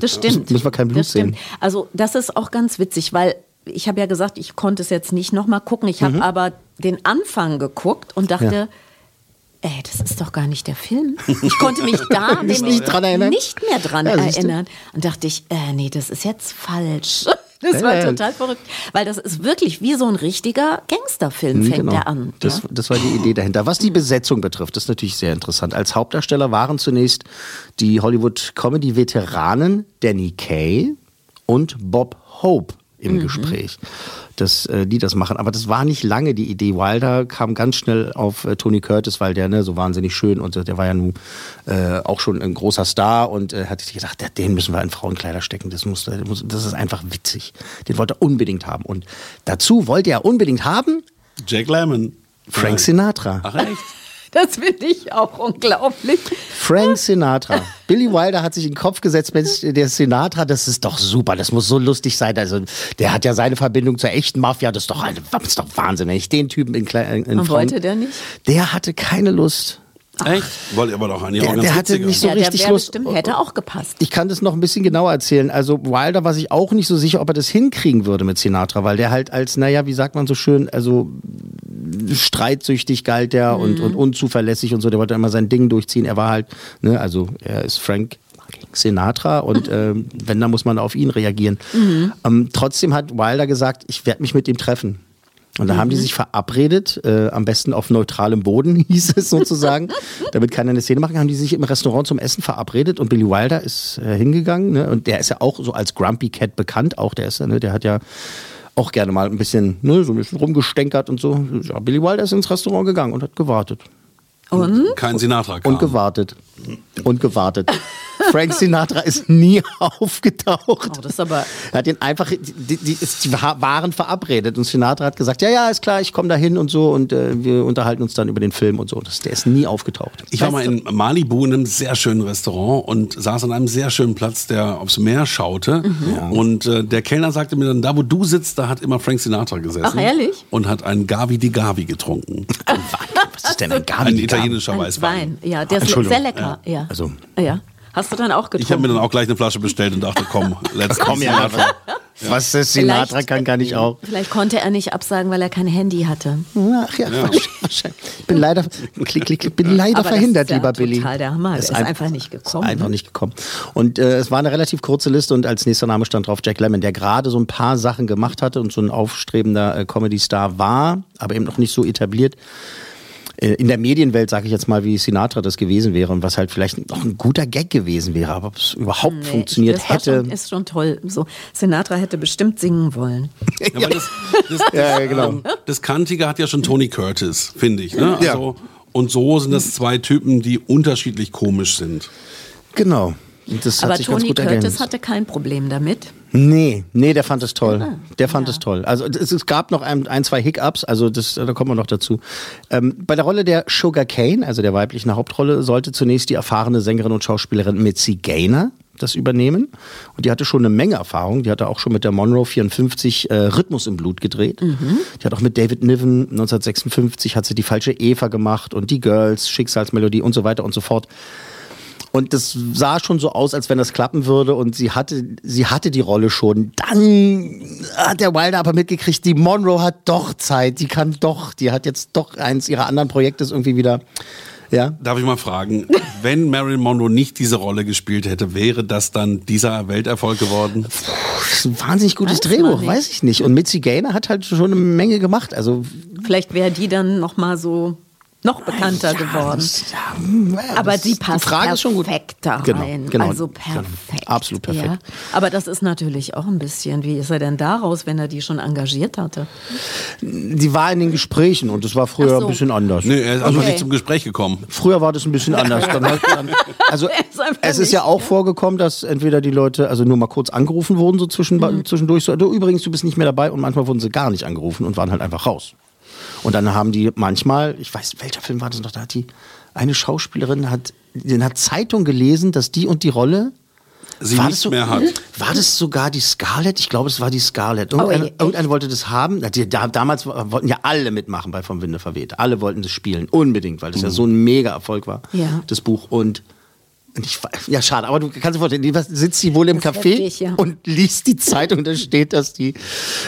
D: Das stimmt.
B: Müssen wir kein Blut sehen.
D: Also das ist auch ganz witzig, weil ich habe ja gesagt, ich konnte es jetzt nicht nochmal gucken. Ich habe aber den Anfang geguckt und dachte,
B: Mhm. Ja.
D: Ey, das ist doch gar nicht der Film. Ich konnte mich da
B: Nicht
D: nämlich
B: dran erinnern?
D: nicht mehr dran
B: Ja,
D: erinnern. Und dachte ich, äh, nee, das ist jetzt falsch. Das
B: Ja,
D: war
B: ja.
D: total verrückt. Weil das ist wirklich wie so ein richtiger Gangsterfilm, fängt
B: Genau.
D: der an.
B: Das,
D: ja?
B: das war die Idee dahinter. Was die Besetzung betrifft, ist natürlich sehr interessant. Als Hauptdarsteller waren zunächst die Hollywood-Comedy-Veteranen Danny Kaye und Bob Hope im
D: Mhm.
B: Gespräch, dass äh, die das machen. Aber das war nicht lange die Idee. Wilder kam ganz schnell auf äh, Tony Curtis, weil der ne, so wahnsinnig schön und äh, der war ja nun äh, auch schon ein großer Star und äh, hat sich gedacht, der- den müssen wir in Frauenkleider stecken. Das, muss, das muss, das ist einfach witzig. Den wollte er unbedingt haben. Und dazu wollte er unbedingt haben
C: Jack Lemmon.
B: Frank Sinatra.
C: Ach echt?
D: Das finde ich auch unglaublich.
B: Frank Sinatra. Billy Wilder hat sich in den Kopf gesetzt, Mensch, der Sinatra, das ist doch super, das muss so lustig sein. Also, der hat ja seine Verbindung zur echten Mafia, das ist doch, das ist doch Wahnsinn. Wenn ich den Typen in, Kle- in
D: Und wollte der nicht?
B: Der hatte keine Lust.
C: Echt? Wollte aber doch eigentlich
B: Der-
C: auch ganz
B: der hatte nicht so
D: ja, der
B: richtig
D: wäre
B: Lust.
D: bestimmt, hätte auch gepasst.
B: Ich kann das noch ein bisschen genauer erzählen. Also Wilder war sich auch nicht so sicher, ob er das hinkriegen würde mit Sinatra, weil der halt als, naja, wie sagt man so schön, also streitsüchtig galt der und, und unzuverlässig und so. Der wollte immer sein Ding durchziehen. Er war halt, ne, also er ist Frank Sinatra und ähm, wenn, dann muss man auf ihn reagieren. Ähm, trotzdem hat Wilder gesagt, ich werde mich mit ihm treffen. Und da haben die sich verabredet, äh, am besten auf neutralem Boden, hieß es sozusagen, damit keiner eine Szene machen, haben die sich im Restaurant zum Essen verabredet und Billy Wilder ist äh, hingegangen ne? und der ist ja auch so als Grumpy Cat bekannt, auch der ist ja, ne? der hat ja auch gerne mal ein bisschen, ne, so ein bisschen rumgestänkert und so. Ja, Billy Wilder ist ins Restaurant gegangen und hat gewartet.
D: Und?
C: Kein Sinatra kam.
B: Und gewartet. Und gewartet. Frank Sinatra ist nie aufgetaucht.
D: Oh, das ist aber.
B: Er hat ihn einfach, die, die, die, waren verabredet und Sinatra hat gesagt, ja, ja, ist klar, ich komme da hin und so und äh, wir unterhalten uns dann über den Film und so. Das, der ist nie aufgetaucht.
C: Ich war mal in Malibu in einem sehr schönen Restaurant und saß an einem sehr schönen Platz, der aufs Meer schaute.
D: Mhm.
C: Und äh, der Kellner sagte mir dann, da wo du sitzt, da hat immer Frank Sinatra gesessen.
D: Ach, ehrlich?
C: Und hat einen Gavi di Gavi getrunken.
B: Was ist denn ein Gabi?
C: Ein italienischer
D: Ein
C: Weißwein.
D: Wein, ja, der ist sehr lecker. Ja.
B: Also-
D: ja. Hast du dann auch getrunken?
C: Ich habe mir dann auch gleich eine Flasche bestellt und dachte, komm, let's
B: Komm ja,
C: Sinatra.
B: was ist Sinatra
D: Vielleicht-
B: kann, kann ich auch.
D: Vielleicht konnte er nicht absagen, weil er kein Handy hatte.
B: Ach ja, wahrscheinlich. Ich bin leider, klick, klick, bin leider
D: Aber das
B: verhindert,
D: ist ja
B: lieber Billy.
D: total der Hammer. Der ist
B: ein-
D: einfach nicht gekommen,
B: Ist einfach
D: ne?
B: nicht gekommen. Und äh, es war eine relativ kurze Liste und als nächster Name stand drauf Jack Lemmon, der gerade so ein paar Sachen gemacht hatte und so ein aufstrebender äh, Comedy-Star war, aber eben noch nicht so etabliert. Äh, In der Medienwelt, sage ich jetzt mal, wie Sinatra das gewesen wäre und was halt vielleicht noch ein guter Gag gewesen wäre, aber ob es überhaupt
D: Nee,
B: funktioniert
D: das
B: hätte.
D: Schon, ist schon toll. So, Sinatra hätte bestimmt singen wollen.
C: Ja, aber das, das,
B: Ja, ja, genau.
C: ähm, das Kantige hat ja schon Tony Curtis, finde ich. Ne?
B: Ja.
C: Also, und so sind das zwei Typen, die unterschiedlich komisch sind.
B: Genau. Das
D: Aber
B: hat sich ganz
D: Tony
B: gut
D: Curtis
B: ergänzt.
D: hatte kein Problem damit.
B: Nee, nee, der fand es toll.
D: Ah,
B: Der fand es toll. Also es, es gab noch ein, ein zwei Hiccups, also das, da kommen wir noch dazu. Ähm, bei der Rolle der Sugar Kane, also der weiblichen Hauptrolle, sollte zunächst die erfahrene Sängerin und Schauspielerin Mitzi Gaynor das übernehmen. Und die hatte schon eine Menge Erfahrung. Die hatte auch schon mit der Monroe 54 äh, Rhythmus im Blut gedreht. Die hat auch mit David Niven 1956 hat sie die falsche Eva gemacht und die Girls, Schicksalsmelodie und so weiter und so fort. Und das sah schon so aus, als wenn das klappen würde. Und sie hatte, sie hatte die Rolle schon. Dann hat der Wilder aber mitgekriegt, die Monroe hat doch Zeit. Die kann doch, die hat jetzt doch eins ihrer anderen Projekte irgendwie wieder, ja.
C: Darf ich mal fragen, wenn Marilyn Monroe nicht diese Rolle gespielt hätte, wäre das dann dieser Welterfolg geworden?
B: Das ist ein wahnsinnig gutes
D: Weiß
B: Drehbuch, weiß ich nicht. Und Mitzi Gaynor hat halt schon eine Menge gemacht. Also
D: Vielleicht wäre die dann noch mal so noch bekannter geworden.
B: das- ja,
D: Aber die passt
B: Frage ist schon gut.
D: perfekt da
B: Genau,
D: rein.
B: genau,
D: also
B: genau.
D: perfekt.
B: Absolut perfekt.
D: Ja. Aber das ist natürlich auch ein bisschen, wie ist er denn daraus, wenn er die schon engagiert hatte?
B: Die war in den Gesprächen und das war früher
D: so.
B: ein bisschen anders.
C: Nee, er ist einfach
D: Okay.
C: nicht zum Gespräch gekommen.
B: Früher war das ein bisschen anders. Dann dann, also es ist ja auch vorgekommen, dass entweder die Leute also nur mal kurz angerufen wurden so zwischen,
D: Mhm.
B: zwischendurch. So, du, übrigens, du bist nicht mehr dabei und manchmal wurden sie gar nicht angerufen und waren halt einfach raus. Und dann haben die manchmal, ich weiß, welcher Film war das noch, da hat die eine Schauspielerin hat in einer Zeitung gelesen, dass die und die Rolle
C: Sie
B: war
C: nicht
B: das so,
C: mehr hat.
B: War das sogar die Scarlett? Ich glaube, es war die Scarlett. Irgendeine,
D: Oh, echt?
B: irgendeine wollte das haben. Na, Die, da, damals wollten ja alle mitmachen bei Vom Winde verweht. Alle wollten das spielen. Unbedingt, weil das ja so ein mega Erfolg war,
D: Ja.
B: das Buch. Und ich, weiß- ja, schade, aber du kannst dir vorstellen, die was- sitzt sie wohl im
D: Das
B: Café
D: heftig, ja.
B: und liest die Zeitung, da steht, dass die,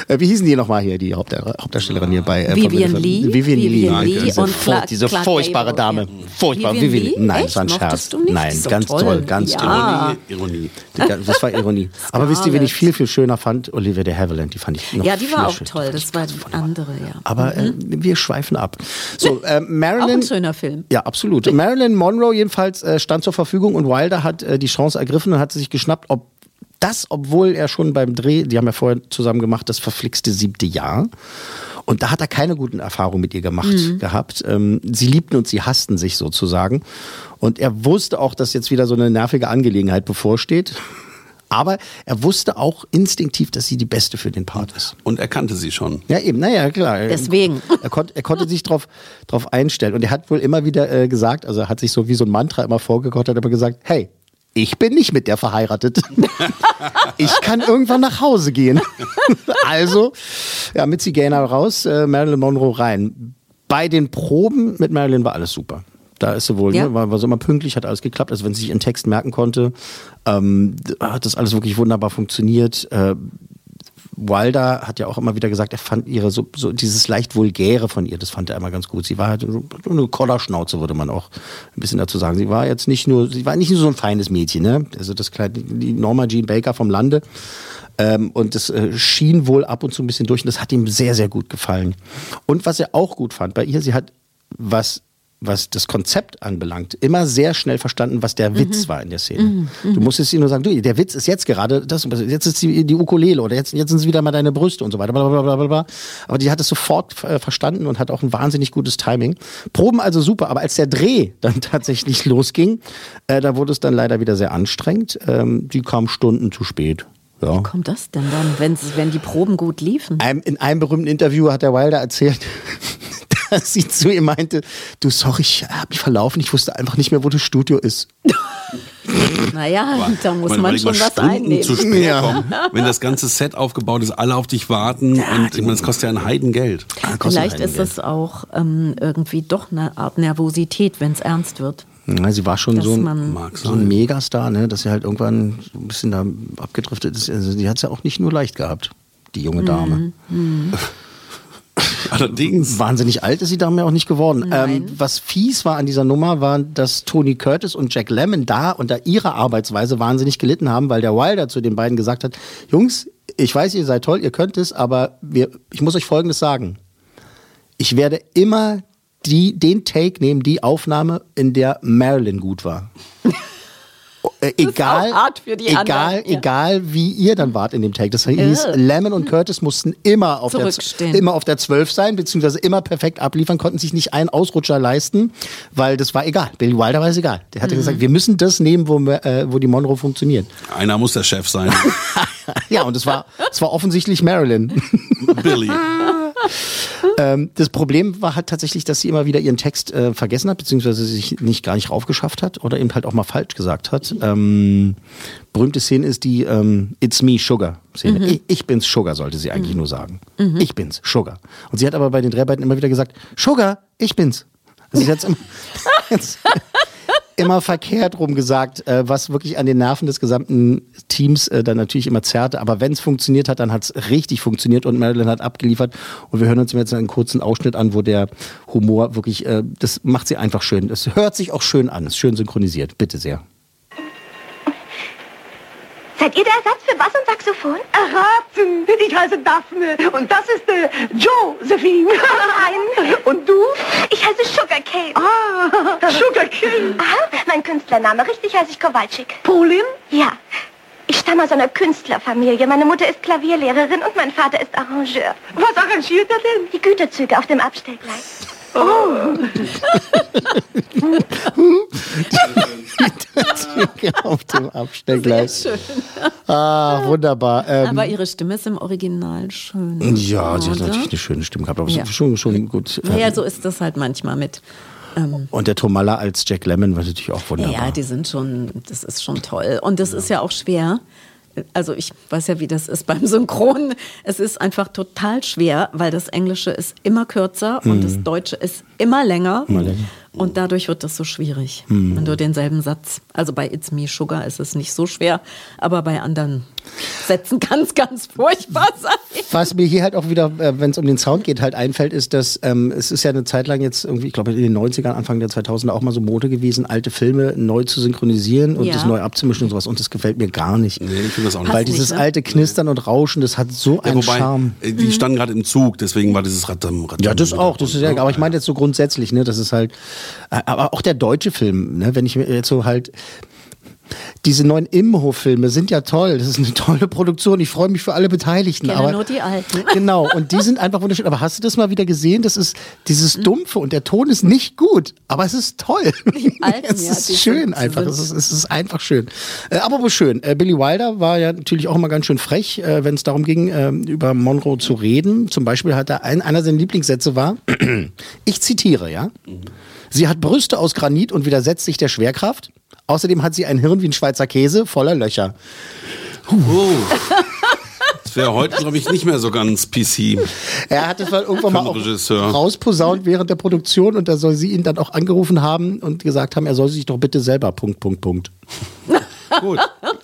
B: äh, wie hießen die nochmal hier, die Haupt, Hauptdarstellerin hier bei äh,
D: Vivian? Lee?
B: Vivian Lee.
D: Vivian
C: Lee
B: diese,
D: und Clark-
B: diese
D: Clark
B: furchtbare Dame.
D: ja.
B: Furchtbar.
D: Vivian
B: Vivian,
D: Lee?
B: Nein, das war ein? Scherz.
D: Nicht?
B: Nein, ganz
D: toll.
B: toll, ganz
D: Ja.
B: toll.
C: Ironie.
B: Die- Das war Ironie. Aber wisst ihr, wen ich viel, viel schöner fand? Olivia de Havilland. Die fand ich noch
D: Ja, die war auch
B: schöner.
D: toll. Das war die andere, ja.
B: Aber äh, wir schweifen ab. So, äh,
D: Auch
B: Marilyn.
D: ein schöner Film.
B: Ja, absolut. Marilyn Monroe jedenfalls äh, stand zur Verfügung und Wilder hat äh, die Chance ergriffen und hat sich geschnappt, ob das, obwohl er schon beim Dreh, die haben ja vorher zusammen gemacht, das verflixte siebte Jahr. Und da hat er keine guten Erfahrungen mit ihr gemacht gehabt. Ähm, sie liebten und sie hassten sich sozusagen. Und er wusste auch, dass jetzt wieder so eine nervige Angelegenheit bevorsteht. Aber er wusste auch instinktiv, dass sie die Beste für den Part ist.
C: Und er kannte sie schon.
B: Ja, eben, naja, klar.
D: Deswegen.
B: Er, konnt, er konnte sich drauf, drauf einstellen. Und er hat wohl immer wieder äh, gesagt, also er hat sich so wie so ein Mantra immer vorgekocht, hat aber gesagt, hey, ich bin nicht mit der verheiratet. ich kann irgendwann nach Hause gehen. also, ja, mit Zigeuner raus, äh, Marilyn Monroe rein. Bei den Proben mit Marilyn war alles super. Da ist sie wohl,
D: Ja.
B: ne, war, war so immer pünktlich, hat alles geklappt, also wenn sie sich ihren Text merken konnte, ähm, hat das alles wirklich wunderbar funktioniert. Äh, Wilder hat ja auch immer wieder gesagt, er fand ihre so, so dieses leicht vulgäre von ihr, das fand er immer ganz gut. Sie war halt eine Kollerschnauze, würde man auch ein bisschen dazu sagen. Sie war jetzt nicht nur, sie war nicht nur so ein feines Mädchen, ne? Also das kleine, die Norma Jean Baker vom Lande. Ähm, und das äh, schien wohl ab und zu ein bisschen durch und das hat ihm sehr, sehr gut gefallen. Und was er auch gut fand bei ihr, sie hat was was das Konzept anbelangt, immer sehr schnell verstanden, was der Witz war in der Szene. Du musstest ihr nur sagen, du, der Witz ist jetzt gerade, das, jetzt ist die, die Ukulele oder jetzt, jetzt sind es wieder mal deine Brüste und so weiter. Blablabla. Aber die hat es sofort äh, verstanden und hat auch ein wahnsinnig gutes Timing. Proben also super, aber als der Dreh dann tatsächlich losging, äh, da wurde es dann leider wieder sehr anstrengend. Ähm, die kam Stunden zu spät. Ja.
D: Kommt das denn dann, wenn, die Proben gut liefen?
B: Einem, in einem berühmten Interview hat der Wilder erzählt, dass sie zu ihm meinte, du, sorry, ich habe mich verlaufen, ich wusste einfach nicht mehr, wo das Studio ist.
D: Naja, da muss man
C: überleg
D: schon was
C: Stunden
D: einnehmen.
C: zu spät
B: Ja.
C: kommen, wenn das ganze Set aufgebaut ist, alle auf dich warten und ich meine, das kostet ja ein Heidengeld.
D: Vielleicht ist es auch ähm, irgendwie doch eine Art Nervosität, wenn es ernst wird.
B: Ja, sie war schon
D: Dass
B: so ein,
D: man-
C: Mag
B: so ein. Megastar, ne, dass sie halt irgendwann ein bisschen da abgedriftet ist. Also, die hat es ja auch nicht nur leicht gehabt, die junge Dame.
C: Allerdings.
B: Wahnsinnig alt ist sie damit auch nicht geworden. Ähm, was fies war an dieser Nummer, war, dass Tony Curtis und Jack Lemmon da unter ihrer Arbeitsweise wahnsinnig gelitten haben, weil der Wilder zu den beiden gesagt hat, Jungs, ich weiß, ihr seid toll, ihr könnt es, aber wir, ich muss euch Folgendes sagen. Ich werde immer die, den Take nehmen, die Aufnahme, in der Marilyn gut war. Äh, egal,
D: auch hart für die
B: egal,
D: anderen, ja.
B: egal, wie ihr dann wart in dem Take. Das hieß,
D: Äh.
B: Lemon und Curtis mussten immer auf, der, immer auf der 12 sein, beziehungsweise immer perfekt abliefern, konnten sich nicht einen Ausrutscher leisten, weil das war egal. Billy Wilder war es egal. Der
D: Mhm.
B: hatte gesagt, wir müssen das nehmen, wo, wir, äh, wo die Monroe funktioniert.
C: Einer muss der Chef sein.
B: ja, und es war, es war offensichtlich Marilyn.
C: Billy.
B: Ähm, das Problem war halt tatsächlich, dass sie immer wieder ihren Text äh, vergessen hat, beziehungsweise sich nicht gar nicht raufgeschafft hat oder eben halt auch mal falsch gesagt hat. Ähm, berühmte Szene ist die ähm, It's me, Sugar Szene. Ich, ich bin's, Sugar, sollte sie eigentlich nur sagen. Ich bin's, Sugar. Und sie hat aber bei den Dreharbeiten immer wieder gesagt, Sugar, ich bin's. Also sie hat's immer, immer verkehrt rum gesagt, äh, was wirklich an den Nerven des gesamten Teams äh, dann natürlich immer zerrte. Aber wenn es funktioniert hat, dann hat es richtig funktioniert und Marilyn hat abgeliefert. Und wir hören uns jetzt einen kurzen Ausschnitt an, wo der Humor wirklich, äh, das macht sie einfach schön. Es hört sich auch schön an, ist schön synchronisiert. Bitte sehr.
F: Seid ihr der Ersatz für Bass und Saxophon?
G: Erraten! Ich heiße Daphne und das ist äh, Josephine.
F: Nein.
G: Und du?
F: Ich heiße Sugar Cane.
G: Ah, Sugar King.
F: Aha, mein Künstlername. Richtig heiße ich Kowalczyk.
G: Polin?
F: Ja. Ich stamme aus einer Künstlerfamilie. Meine Mutter ist Klavierlehrerin und mein Vater ist Arrangeur.
G: Was arrangiert er denn?
F: Die Güterzüge auf dem Abstellgleis.
B: Auf dem Abstellgleis.
D: Sehr schön.
B: Ah, wunderbar. Ähm,
D: Aber ihre Stimme ist im Original schön.
B: ja, sie hat
D: oder?
B: natürlich eine schöne Stimme gehabt, aber
D: Ja.
B: schon, schon gut.
D: Naja,
B: ähm,
D: so ist das halt manchmal mit Ähm,
B: Und der Tomalla als Jack Lemmon war natürlich auch wunderbar.
D: Ja, die sind schon, das ist schon toll. Und das ist ja auch schwer. Also ich weiß ja, wie das ist beim Synchron. Es ist einfach total schwer, weil das Englische ist immer kürzer und das Deutsche ist immer länger.
B: Immer länger.
D: Und dadurch wird das so schwierig, wenn du denselben Satz. Also bei It's Me Sugar ist es nicht so schwer, aber bei anderen Sätzen ganz, ganz furchtbar sein.
B: Was mir hier halt auch wieder, äh, wenn es um den Sound geht, halt einfällt, ist, dass ähm, es ist ja eine Zeit lang jetzt irgendwie, ich glaube in den 90ern, Anfang der 2000er auch mal so Mode gewesen, alte Filme neu zu synchronisieren und
D: Ja.
B: das neu abzumischen und sowas. Und das gefällt mir gar nicht.
C: Nee, ich finde das auch nicht.
B: Weil dieses
D: nicht, ne?
B: alte Knistern und Rauschen, das hat so
C: Ja,
B: einen
C: wobei,
B: Charme.
C: äh, die standen gerade im Zug, deswegen war dieses Radam, Radam
B: Ja, das auch. Das ist ja, aber ich meine jetzt so grundsätzlich, ne, das ist halt, äh, aber auch der deutsche Film, ne, wenn ich mir jetzt so halt, diese neuen Imho-Filme sind ja toll. Das ist eine tolle Produktion. Ich freue mich für alle Beteiligten.
D: Kenne
B: aber
D: nur die alten.
B: Genau, und die sind einfach wunderschön. Aber hast du das mal wieder gesehen? Das ist dieses Dumpfe und der Ton ist nicht gut, aber es ist toll.
D: Die alten,
B: es
D: ja,
B: ist
D: die
B: schön einfach. Es ist, es ist einfach schön. Äh, aber wo schön. Äh, Billy Wilder war ja natürlich auch immer ganz schön frech, äh, wenn es darum ging, ähm, über Monroe zu reden. Zum Beispiel hat er ein, einer seiner Lieblingssätze war, ich zitiere, ja. Sie hat Brüste aus Granit und widersetzt sich der Schwerkraft. Außerdem hat sie ein Hirn wie ein Schweizer Käse voller Löcher.
C: Oh. Das wäre heute, glaube ich, nicht mehr so ganz PC.
B: Er hat es mal irgendwann mal rausposaunt während der Produktion und da soll sie ihn dann auch angerufen haben und gesagt haben, er soll sich doch bitte selber Punkt, Punkt, Punkt.
C: Gut.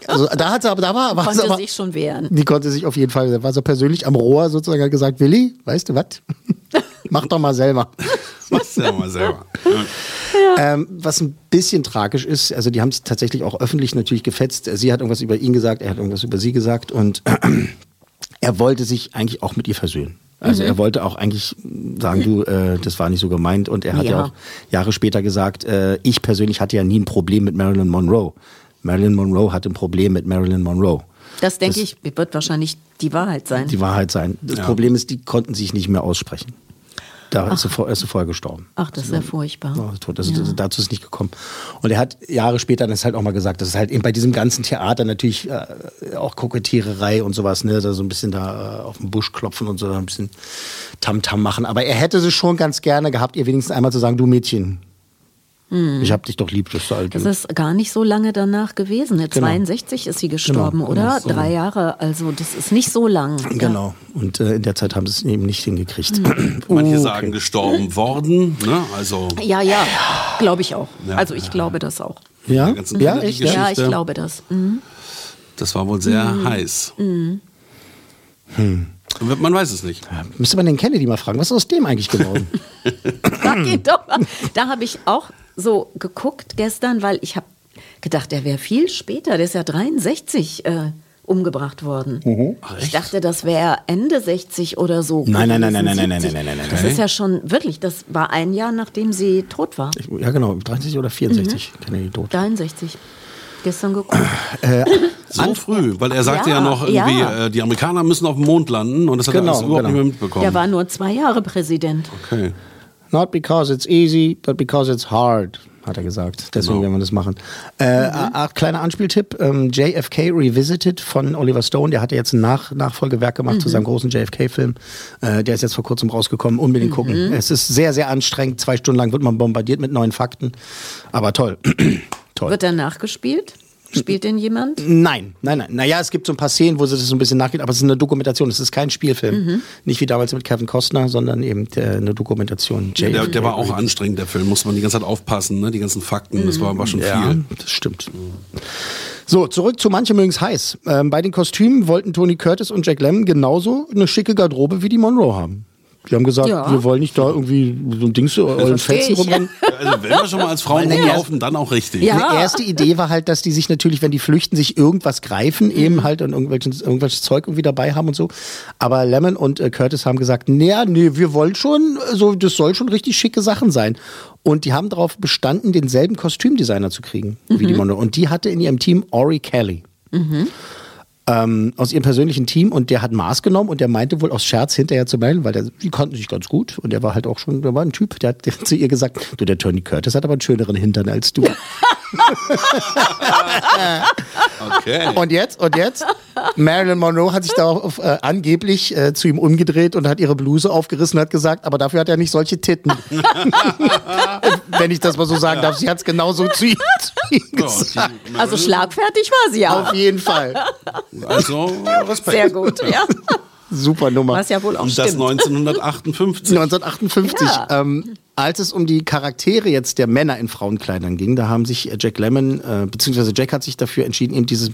B: Also da hat sie aber, da war, war sie
D: Konnte
B: aber,
D: sich schon wehren.
B: die konnte sich auf jeden Fall, da war so persönlich am Rohr sozusagen gesagt, Willi, weißt du was? Mach doch mal selber.
C: Mach's ja mal selber.
B: Ähm, was ein bisschen tragisch ist, also die haben es tatsächlich auch öffentlich natürlich gefetzt. Sie hat irgendwas über ihn gesagt, er hat irgendwas über sie gesagt und er wollte sich eigentlich auch mit ihr versöhnen. Also
D: Mhm.
B: er wollte auch eigentlich sagen, du, äh, das war nicht so gemeint. Und er hat ja,
D: Ja.
B: auch Jahre später gesagt, äh, ich persönlich hatte ja nie ein Problem mit Marilyn Monroe. Marilyn Monroe hatte ein Problem mit Marilyn Monroe.
D: Das denke
B: Das-
D: ich, wird wahrscheinlich die Wahrheit sein.
B: Die Wahrheit sein. Das
C: Ja.
B: Problem ist, die konnten sich nicht mehr aussprechen. Da ist sie, vor, ist sie vorher gestorben.
D: Ach, das ist ja furchtbar.
B: Oh, tot. Also, Dazu ist nicht gekommen. Und er hat Jahre später das halt auch mal gesagt, dass es halt eben bei diesem ganzen Theater natürlich äh, auch Kokettiererei und sowas, ne, da so ein bisschen da äh, auf den Busch klopfen und so ein bisschen Tamtam machen. Aber er hätte es schon ganz gerne gehabt, ihr wenigstens einmal zu sagen, du Mädchen, ich hab dich doch lieb, das ist alt.
D: Das ist gar nicht so lange danach gewesen.
B: Genau.
D: 62 ist sie gestorben,
B: Genau,
D: oder?
B: genau.
D: Drei Jahre, also das ist nicht so lang.
B: Genau. Und äh, in der Zeit haben sie es eben nicht hingekriegt.
C: Manche
B: Okay.
C: sagen gestorben worden, ne? Also
D: Ja, ja, glaube ich auch.
C: Ja.
D: Also ich glaube das auch.
B: Ja, ja, echt, ja.
D: Ja, ich glaube das. Mhm.
C: das war wohl sehr heiß. Man weiß es nicht.
B: Müsste man den Kennedy mal fragen, was ist aus dem eigentlich geworden?
D: Mal. Da habe ich auch so geguckt gestern, weil ich habe gedacht, der wäre viel später. Der ist ja 63 äh, umgebracht worden. ich dachte, das wäre Ende 60 oder so.
B: Nein, nein, nein, nein, nein, nein,
D: 70.
B: nein, nein, nein,
D: Das
B: nein.
D: ist ja schon wirklich, das war ein Jahr, nachdem sie tot war.
B: ja, genau, 63 oder 64, Kennedy tot.
D: 63. Gestern geguckt.
C: So früh, weil er sagte ja,
D: Ja,
C: noch irgendwie,
D: ja.
C: äh, die Amerikaner müssen auf dem Mond landen und das hat
B: Genau,
C: er alles überhaupt
B: genau.
C: nicht mehr mitbekommen.
D: Der war nur zwei Jahre Präsident.
C: okay.
B: Not because it's easy, but because it's hard, hat er gesagt. Deswegen
C: Genau.
B: werden wir das machen. Äh, äh, kleiner Anspieltipp, ähm, JFK Revisited von Oliver Stone, der hatte jetzt ein Nach Nachfolgewerk gemacht zu seinem großen JFK-Film. Äh, der ist jetzt vor kurzem rausgekommen, unbedingt gucken. Es ist sehr, sehr anstrengend, zwei Stunden lang wird man bombardiert mit neuen Fakten, aber toll. Toll.
D: Wird er nachgespielt? Spielt denn jemand?
B: Nein, nein, nein. Naja, es gibt so ein paar Szenen, wo sie das so ein bisschen nachgeht, aber es ist eine Dokumentation, es ist kein Spielfilm. Nicht wie damals mit Kevin Costner, sondern eben äh, eine Dokumentation.
C: Der,
B: JFK.
C: der war auch anstrengend, der Film. Muss man die ganze Zeit aufpassen, ne? Die ganzen Fakten, das war, war schon
B: Ja,
C: viel.
B: das stimmt. So, zurück zu manche mögen's heiß. Ähm, bei den Kostümen wollten Tony Curtis und Jack Lemmon genauso eine schicke Garderobe wie die Monroe haben. Die haben gesagt,
D: Ja.
B: wir wollen nicht da irgendwie so ein Ding so euren
D: versteh
B: Fetzen rumrennen.
C: Also wenn wir schon mal als Frauen rumlaufen, dann auch richtig.
D: Ja.
B: Eine erste Idee war halt, dass die sich natürlich, wenn die flüchten, sich irgendwas greifen, eben halt und irgendwelches, irgendwelches Zeug irgendwie dabei haben und so. Aber Lemon und äh, Curtis haben gesagt, naja, nee, wir wollen schon, so, das soll schon richtig schicke Sachen sein. Und die haben darauf bestanden, denselben Kostümdesigner zu kriegen wie die Monroe. Und die hatte in ihrem Team Ori Kelly. Ähm, aus ihrem persönlichen Team und der hat Maß genommen und der meinte wohl aus Scherz hinterher zu melden, weil der, die kannten sich ganz gut und der war halt auch schon, der war ein Typ, der hat, der hat zu ihr gesagt, du, der Tony Curtis hat aber einen schöneren Hintern als du.
C: Okay.
B: Und jetzt, und jetzt? Marilyn Monroe hat sich da auf, äh, angeblich äh, zu ihm umgedreht und hat ihre Bluse aufgerissen und hat gesagt, aber dafür hat er nicht solche Titten. Wenn ich das mal so sagen darf. Sie hat es genauso zu ihm, zu ihm gesagt.
D: Also schlagfertig war sie auch.
B: Auf jeden Fall.
C: Also Respekt.
D: Sehr gut, ja.
B: Super Nummer.
D: Was ja wohl auch
C: Und das
D: stimmt.
C: 1958.
B: 1958.
D: Ja.
B: Ähm, als es um die Charaktere jetzt der Männer in Frauenkleidern ging, da haben sich äh, Jack Lemmon, äh, beziehungsweise Jack hat sich dafür entschieden, eben dieses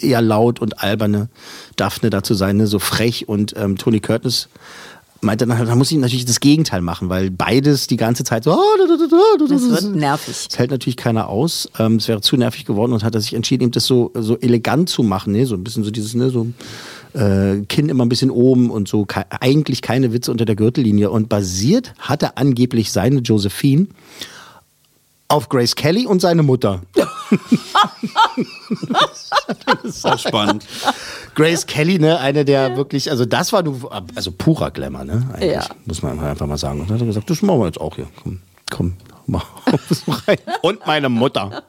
B: eher laut und alberne Daphne da zu sein, ne? so frech und ähm, Tony Curtis meinte dann, halt, da muss ich natürlich das Gegenteil machen, weil beides die ganze Zeit so. "Ah, da, da, da, da,
D: Das
B: da,
D: wird nervig.
B: das hält natürlich keiner aus. Ähm, es wäre zu nervig geworden und hat er sich entschieden, eben das so, so elegant zu machen, ne? so ein bisschen so dieses, ne, so äh, Kinn immer ein bisschen oben und so ke eigentlich keine Witze unter der Gürtellinie. Und basiert hat er angeblich seine Josephine auf Grace Kelly und seine Mutter.
C: Auch spannend.
B: Grace Kelly, ne, eine der wirklich, also das war du, also purer Glamour, ne? Eigentlich,
D: Ja.
B: muss man einfach mal sagen. Und dann hat er gesagt, das machen wir jetzt auch hier. Komm, komm, mach rein. Und meine Mutter.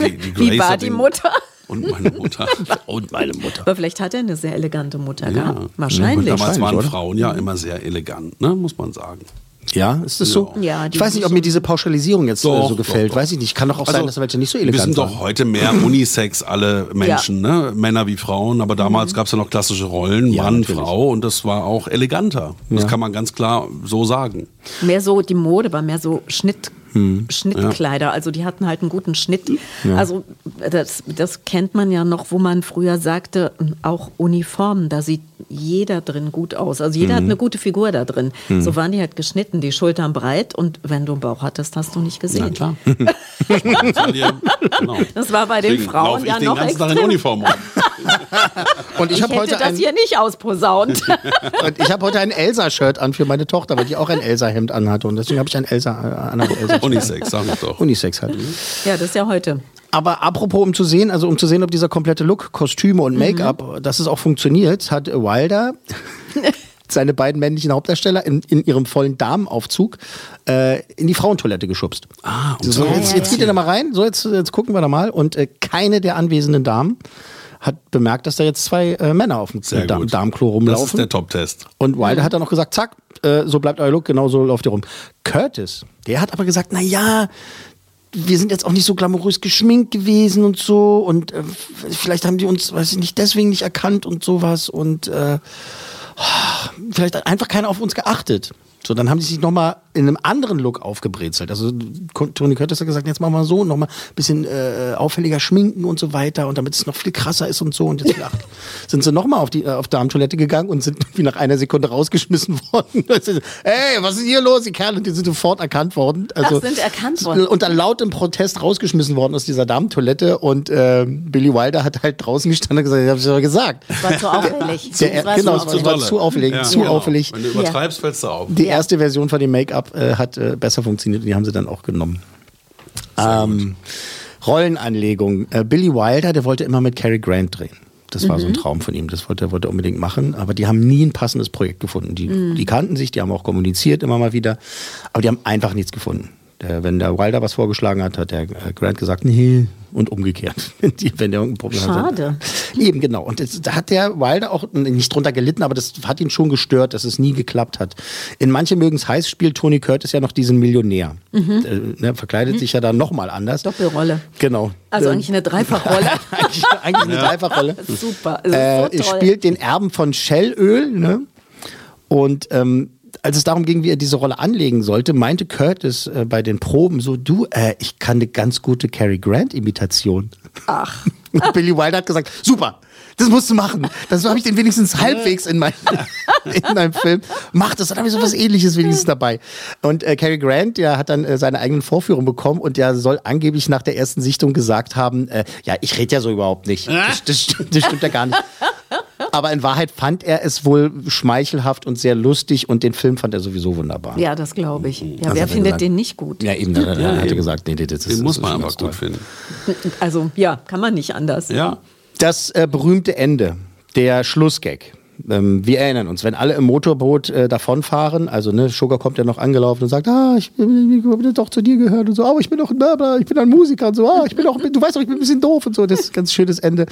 C: Die, die
D: Wie war die Mutter?
C: Und meine Mutter.
B: Und meine Mutter.
D: Aber vielleicht hat er eine sehr elegante Mutter
C: Ja.
D: gehabt. Wahrscheinlich.
C: Damals waren
B: oder?
C: Frauen ja immer sehr elegant, ne? muss man sagen.
B: Ja, ist das so?
D: Ja,
B: ich weiß nicht, ob
D: sind
B: mir diese Pauschalisierung jetzt äh,
C: Doch,
B: so gefällt.
C: doch, doch.
B: Weiß ich nicht. Kann doch auch sein, dass welche nicht so
C: wir
B: elegant
C: sind
B: waren.
C: doch heute mehr Unisex, alle Menschen, ne? Männer wie Frauen, aber damals gab es ja noch klassische Rollen,
B: Mhm. Ja,
C: Mann,
B: natürlich.
C: Frau und das war auch eleganter. Das kann man ganz klar so sagen.
D: Mehr so, die Mode war mehr so Schnitt,
B: Hm.
D: Schnittkleider. Also die hatten halt einen guten Schnitt. Also das, das kennt man ja noch, wo man früher sagte, auch Uniformen, da sieht jeder drin gut aus. Also jeder hat
B: Mhm.
D: eine gute Figur da drin. So waren die halt geschnitten, die Schultern breit und wenn du einen Bauch hattest, hast du nicht
C: Na
D: gesehen.
C: klar. Das war dir- genau.
D: Das war bei den Frauen
C: ich
D: ja
C: den
D: noch
C: ganzen Tag in
D: extrem.
C: Uniform rum.
B: Und ich,
D: Ich
B: habe
D: hätte
B: heute
D: das
B: ein,
D: hier nicht ausposaunt.
B: und ich habe heute ein Elsa-Shirt an für meine Tochter, weil die auch ein Elsa-Hemd anhatte. Und deswegen habe ich ein Elsa, äh, an Elsa
C: Unisex, sag ich doch.
B: Unisex halt.
D: ja, das ist ja heute.
B: Aber apropos, um zu sehen, also um zu sehen, ob dieser komplette Look, Kostüme und Make-up, dass es auch funktioniert, hat Wilder seine beiden männlichen Hauptdarsteller in, in ihrem vollen Damenaufzug äh, in die Frauentoilette geschubst.
C: Ah, und
B: So, jetzt, jetzt geht ihr da mal rein, so jetzt, jetzt gucken wir da mal. Und äh, keine der anwesenden Damen hat bemerkt, dass da jetzt zwei äh, Männer auf dem
C: Sehr
B: Da
C: gut.
B: Damenklo
C: Das
B: rumlaufen.
C: ist der Top-Test.
B: Und Wilder hat dann noch gesagt, zack, äh, so bleibt euer Look, genau so lauft ihr rum. Curtis, der hat aber gesagt, na ja, wir sind jetzt auch nicht so glamourös geschminkt gewesen und so und äh, vielleicht haben die uns, weiß ich nicht, deswegen nicht erkannt und sowas und äh, vielleicht hat einfach keiner auf uns geachtet. So, dann haben die sich nochmal in einem anderen Look aufgebrezelt. Also Tony Curtis hat gesagt, jetzt machen wir so, nochmal ein bisschen äh, auffälliger schminken und so weiter und damit es noch viel krasser ist und so. Und jetzt ach, sind sie nochmal auf die äh, auf Damentoilette gegangen und sind wie nach einer Sekunde rausgeschmissen worden. Ey, was ist hier los, die Kerle? Und die sind sofort erkannt worden. Also,
D: Ach, sind erkannt worden.
B: Und dann laut im Protest rausgeschmissen worden aus dieser Damentoilette. Und äh, Billy Wilder hat halt draußen gestanden und gesagt, ich hab's ja gesagt.
D: Das war zu auffällig.
B: Der,
D: Das war
B: genau,
D: zu
B: war zu auffällig,
C: Ja,
B: zu
C: genau.
B: auffällig.
C: Wenn du übertreibst, fällst du auf.
B: Die erste Version von dem Make-up äh, hat äh, besser funktioniert und die haben sie dann auch genommen. Ähm, Rollenanlegung. Äh, Billy Wilder, der wollte immer mit Cary Grant drehen. Das war so ein Traum von ihm. Das wollte er wollte er unbedingt machen. Aber die haben nie ein passendes Projekt gefunden. Die, die kannten sich, die haben auch kommuniziert immer mal wieder. Aber die haben einfach nichts gefunden. Der, wenn der Wilder was vorgeschlagen hat, hat der äh, Grant gesagt, nee, und umgekehrt. Wenn die- wenn der irgendein Problem
D: Schade.
B: hatte. Eben, genau. Und das, da hat der Wilder auch nicht drunter gelitten, aber das hat ihn schon gestört, dass es nie geklappt hat. In Manche mögen es heiß, spielt Tony Curtis ja noch diesen Millionär. Äh, ne, verkleidet sich ja dann nochmal anders.
D: Doppelrolle.
B: Genau.
D: Also eigentlich eine Dreifachrolle.
B: eigentlich, eigentlich eine Dreifachrolle.
D: Super.
B: Äh,
D: so toll.
B: spielt den Erben von Shellöl, ne? Und ähm, als es darum ging, wie er diese Rolle anlegen sollte, meinte Curtis äh, bei den Proben so, du, äh, ich kann eine ganz gute Cary Grant-Imitation.
D: Ach.
B: Und Billy Wilder hat gesagt, super, das musst du machen. Dann so habe ich den wenigstens halbwegs in, mein, in meinem Film. Mach das, dann habe ich so was ähnliches wenigstens dabei. Und äh, Cary Grant, der hat dann äh, seine eigenen Vorführungen bekommen und der soll angeblich nach der ersten Sichtung gesagt haben, äh, ja, ich rede ja so überhaupt nicht. Das, das, das stimmt ja gar nicht. Aber in Wahrheit fand er es wohl schmeichelhaft und sehr lustig und den Film fand er sowieso wunderbar.
D: Ja, das glaube ich. Ja,
B: Also
D: wer
B: er
D: findet
B: gesagt.
D: den nicht gut?
B: Ja, eben, er, er hatte
C: eben.
B: gesagt, nee, nee, das ist
C: Den
B: das
C: muss man einfach
B: ganz toll.
C: gut finden.
D: Also ja, kann man nicht anders.
C: Ja.
B: Das äh, berühmte Ende, der Schlussgag. Ähm, wir erinnern uns, wenn alle im Motorboot äh, davonfahren, also ne, Sugar kommt ja noch angelaufen und sagt, ah, ich bin, ich bin doch zu dir gehört und so, aber ich bin doch ein Nörgler, ich bin ein Musiker und so, ah, ich bin doch, du weißt doch, ich bin ein bisschen doof und so, das ist ein ganz schönes Ende.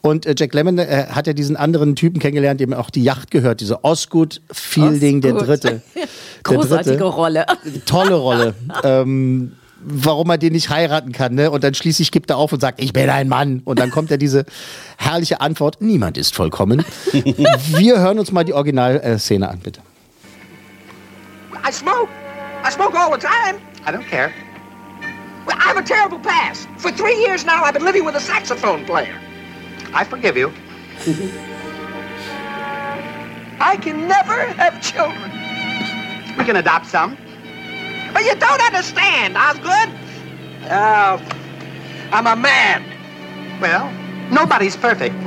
B: Und äh, Jack Lemmon äh, hat ja diesen anderen Typen kennengelernt, dem auch die Yacht gehört, diese Osgood Fielding, der
D: Osgood.
B: Dritte. Der
D: Großartige
B: Dritte.
D: Rolle.
B: Tolle Rolle. ähm, warum er den nicht heiraten kann, ne? Und dann schließlich gibt er auf und sagt, ich bin ein Mann. Und dann kommt ja diese herrliche Antwort, niemand ist vollkommen. Wir hören uns mal die Originalszene an, bitte.
H: I smoke. I smoke all the time. I don't care. Well, I have a terrible past. For three years now, I've been living with a saxophone player. I forgive you. I can never have children. We can adopt some. But you don't understand, Osgood. Uh, I'm a man. Well, nobody's perfect.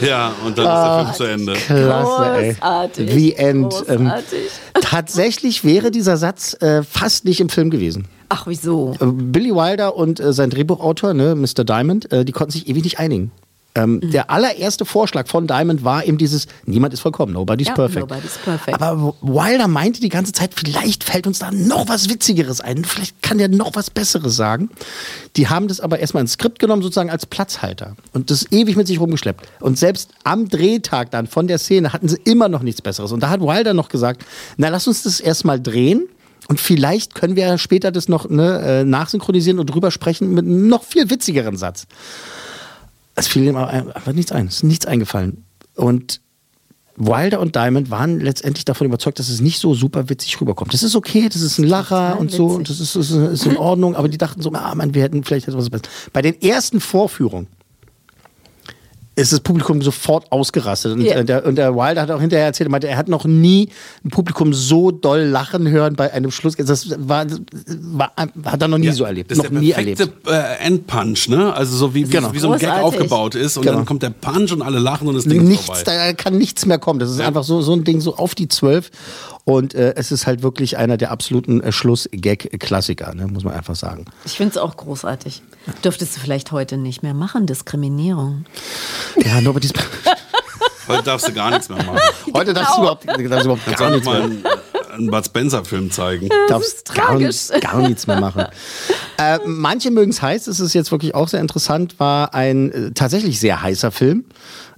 C: Ja, und dann ist der Film zu Ende.
B: Klasse, ey.
D: Großartig.
B: The End. Ähm,
D: Großartig.
B: tatsächlich wäre dieser Satz äh, fast nicht im Film gewesen.
D: Ach, wieso?
B: Äh, Billy Wilder und äh, sein Drehbuchautor, ne, Mr. Diamond, äh, die konnten sich ewig nicht einigen. Ähm,
D: Mhm.
B: Der allererste Vorschlag von Diamond war eben dieses, niemand ist vollkommen, nobody's
D: Ja,
B: perfect.
D: nobody's perfect.
B: Aber Wilder meinte die ganze Zeit, vielleicht fällt uns da noch was Witzigeres ein, vielleicht kann der noch was Besseres sagen. Die haben das aber erstmal ins Skript genommen, sozusagen als Platzhalter und das ewig mit sich rumgeschleppt. Und selbst am Drehtag dann von der Szene hatten sie immer noch nichts Besseres. Und da hat Wilder noch gesagt, na lass uns das erstmal drehen. Und vielleicht können wir später das noch ne, äh, nachsynchronisieren und drüber sprechen mit einem noch viel witzigeren Satz. Es fiel ihm einfach nichts ein. Es ist nichts eingefallen. Und Wilder und Diamond waren letztendlich davon überzeugt, dass es nicht so super witzig rüberkommt. Das ist okay, das ist ein Lacher und so und das ist, ist, ist in Ordnung, aber die dachten so, ah, man, wir hätten vielleicht etwas besser. Bei den ersten Vorführungen ist das Publikum sofort ausgerastet. Und,
D: Ja.
B: äh, der, und der Wilder hat auch hinterher erzählt, er meinte, er hat noch nie ein Publikum so doll lachen hören bei einem Schluss. Das war, war, hat er noch nie so erlebt.
C: Das ist
B: noch
C: der
B: nie
C: perfekte
B: erlebt.
C: äh, Endpunch, ne? Also so wie, wie,
B: Genau.
C: wie so ein Gag
D: Großartig.
C: aufgebaut ist und
B: Genau.
C: dann kommt der Punch und alle lachen und das Ding ist
B: Nichts,
C: vorbei.
B: da kann nichts mehr kommen. Das ist einfach so, so ein Ding so auf die Zwölf. Und äh, es ist halt wirklich einer der absoluten äh, Schluss-Gag-Klassiker, ne? muss man einfach sagen.
D: Ich finde es auch großartig. Dürftest du vielleicht heute nicht mehr machen, Diskriminierung.
B: Ja, nobody's.
C: Heute darfst du gar nichts mehr machen.
B: Heute darfst du überhaupt, darfst du überhaupt gar nichts
C: mal
B: mehr.
C: einen, äh, einen Bud Spencer-Film zeigen.
B: darfst
D: ist
B: gar,
D: tragisch.
B: nichts- gar nichts mehr machen. äh, manche mögen es heiß, es ist jetzt wirklich auch sehr interessant, war ein äh, tatsächlich sehr heißer Film.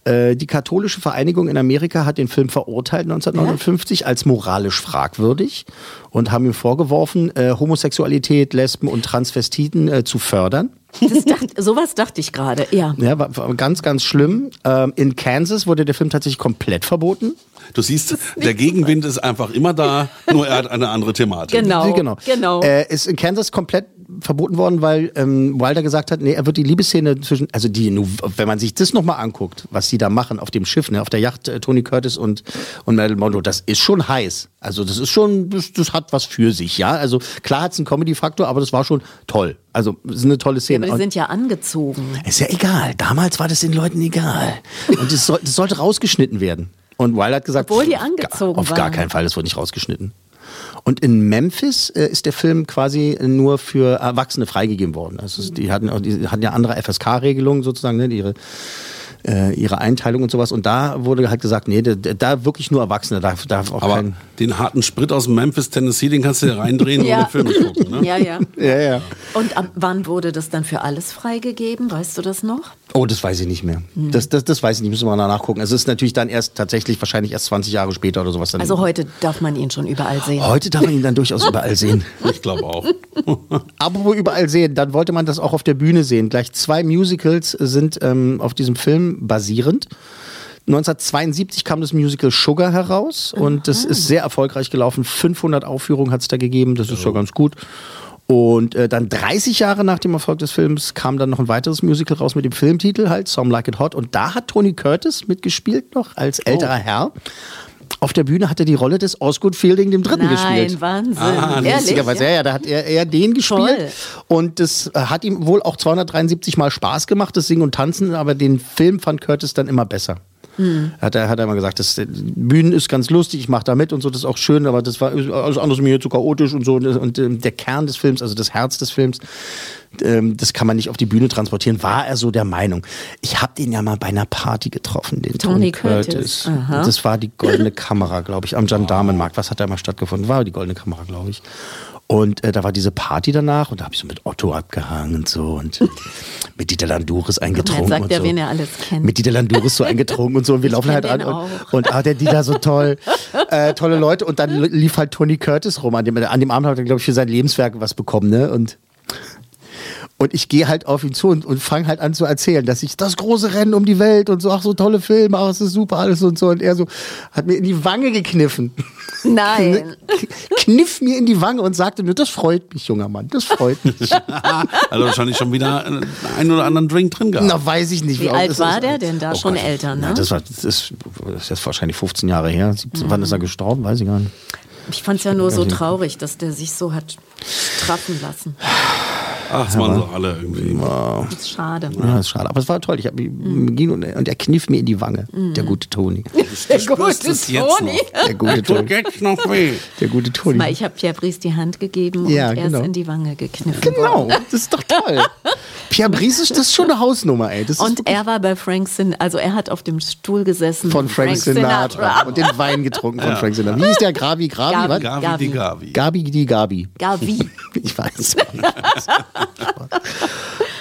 B: Äh, die katholische Vereinigung in Amerika hat den Film verurteilt 1959 als moralisch fragwürdig und haben ihm vorgeworfen, äh, Homosexualität, Lesben und Transvestiten äh, zu fördern.
D: Das dacht, sowas dachte ich gerade, ja.
B: Ja, war, war ganz, ganz schlimm. Ähm, in Kansas wurde der Film tatsächlich komplett verboten.
C: Du siehst, der Gegenwind ist einfach immer da, nur er hat eine andere Thematik.
D: Genau.
B: genau.
D: genau.
B: Äh, ist in Kansas komplett verboten worden, weil ähm, Wilder gesagt hat, nee, er wird die Liebesszene zwischen, also die, wenn man sich das nochmal anguckt, was die da machen auf dem Schiff, ne, auf der Yacht, äh, Tony Curtis und, und Marilyn Monroe, das ist schon heiß. Also das ist schon, das, das hat was für sich, ja. Also klar hat es einen Comedy-Faktor, aber das war schon toll. Also es ist eine tolle Szene.
D: Aber die
B: Und-
D: sind ja angezogen.
B: ist ja egal. Damals war das den Leuten egal. Und das, soll, sollte rausgeschnitten werden. Und Wilder hat gesagt,
D: Obwohl die
B: auf
D: angezogen
B: gar, auf gar keinen Fall, das wird nicht rausgeschnitten. Und in Memphis äh, ist der Film quasi nur für Erwachsene freigegeben worden. Also die hatten, auch- die hatten ja andere FSK-Regelungen sozusagen, ne, ihre, äh, ihre Einteilung und sowas. Und da wurde halt gesagt, nee, da, da wirklich nur Erwachsene, da darf auch
C: Aber
B: kein...
C: den harten Sprit aus Memphis, Tennessee, den kannst du dir reindrehen
D: Ja.
C: und den Film gucken. Ne?
D: Ja, ja.
B: Ja, ja.
D: Und ab wann wurde das dann für alles freigegeben? Weißt du das noch?
B: Oh, das weiß ich nicht mehr. Das, das, das weiß ich nicht, müssen wir mal nachgucken. Es ist natürlich dann erst tatsächlich wahrscheinlich erst 20 Jahre später oder sowas. Dann
D: Also heute darf man ihn schon überall sehen.
B: Heute darf man ihn dann durchaus überall sehen.
C: Ich glaube auch.
B: Apropos überall sehen, dann wollte man das auch auf der Bühne sehen. Gleich zwei Musicals sind ähm, auf diesem Film basierend. 1972 kam das Musical Sugar heraus und das ist sehr erfolgreich gelaufen. 500 Aufführungen hat es da gegeben, das ist ja ganz gut. Und äh, dann 30 Jahre nach dem Erfolg des Films kam dann noch ein weiteres Musical raus mit dem Filmtitel halt, Some Like It Hot. Und da hat Tony Curtis mitgespielt noch als älterer Herr. Auf der Bühne hat er die Rolle des Osgood Fielding dem Dritten gespielt.
D: Nein, Wahnsinn.
C: Ah,
D: Ehrlich?
B: Lustigerweise, ja, ja, da hat er, er den gespielt.
D: Toll.
B: Und das hat ihm wohl auch 273 Mal Spaß gemacht, das Singen und Tanzen, aber den Film fand Curtis dann immer besser. Hat er, hat er mal gesagt, das Bühnen ist ganz lustig, ich mache da mit und so, das ist auch schön, aber das war alles andere mir zu chaotisch und so. Und, und ähm, der Kern des Films, also das Herz des Films, ähm, das kann man nicht auf die Bühne transportieren, war er so der Meinung. Ich habe den ja mal bei einer Party getroffen, den
D: Tony
B: Tony, Curtis.
D: Curtis.
B: Das war die goldene Kamera, glaube ich, am Gendarmenmarkt. Was hat da mal stattgefunden? War die goldene Kamera, glaube ich. Und äh, da war diese Party danach und da habe ich so mit Otto abgehangen und so und mit Dieter Landouris eingetrunken.
D: Jetzt sagt
B: und
D: er,
B: so.
D: wen er alles kennt.
B: Mit Dieter Landouris so eingetrunken und so und wir laufen
D: kenn
B: halt an
D: den
B: und,
D: auch.
B: und ah, der Dieter so toll, äh, tolle Leute und dann lief halt Tony Curtis rum. An dem, an dem Abend hat er, glaube ich, für sein Lebenswerk was bekommen, ne? Und und ich gehe halt auf ihn zu und, und fange halt an zu erzählen, dass ich das große Rennen um die Welt und so, ach so tolle Filme, ach es ist super alles und so. Und er so hat mir in die Wange gekniffen.
D: Nein.
B: Kniff mir in die Wange und sagte mir, das freut mich, junger Mann, das freut mich.
C: also wahrscheinlich schon wieder einen oder anderen Drink drin gehabt.
B: Na, weiß ich nicht.
D: Wie
B: alt
D: alt
B: das
D: war
B: ist.
D: der denn da?
B: Oh
D: Schon
B: Gott.
D: älter, ne?
B: Ja, das, war, das, ist, das ist jetzt wahrscheinlich 15 Jahre her. 17, Wann ist er gestorben? Weiß ich gar nicht.
D: Ich fand es ja nur so traurig, dass der sich so hat straffen lassen.
C: Ach, das waren so alle irgendwie.
D: Das ist schade.
B: Ja, ist schade. Aber es war toll. Ich hab,
D: Mhm.
B: ging und, und er kniff mir in die Wange. Der gute Toni.
D: Der
C: jetzt
D: Toni.
B: Der gute Toni.
C: jetzt noch weh.
B: Der gute Toni.
D: Ich habe Pierre Brice die Hand gegeben
B: Ja,
D: und er
B: genau.
D: ist in die Wange gekniffen
B: Genau,
D: worden.
B: das ist doch toll. Pierre Brice, ist- das ist schon eine Hausnummer, ey. Das ist
D: Und er war bei Frank Sinatra, also er hat auf dem Stuhl gesessen.
B: von Frank, Sinatra. Und den Wein getrunken von Frank Sinatra. Wie hieß der? Gravi, Gravi, was?
D: Gavi.
C: Gavi, die Gavi.
B: Gabi, die Gabi.
D: Gavi.
B: Ich weiß.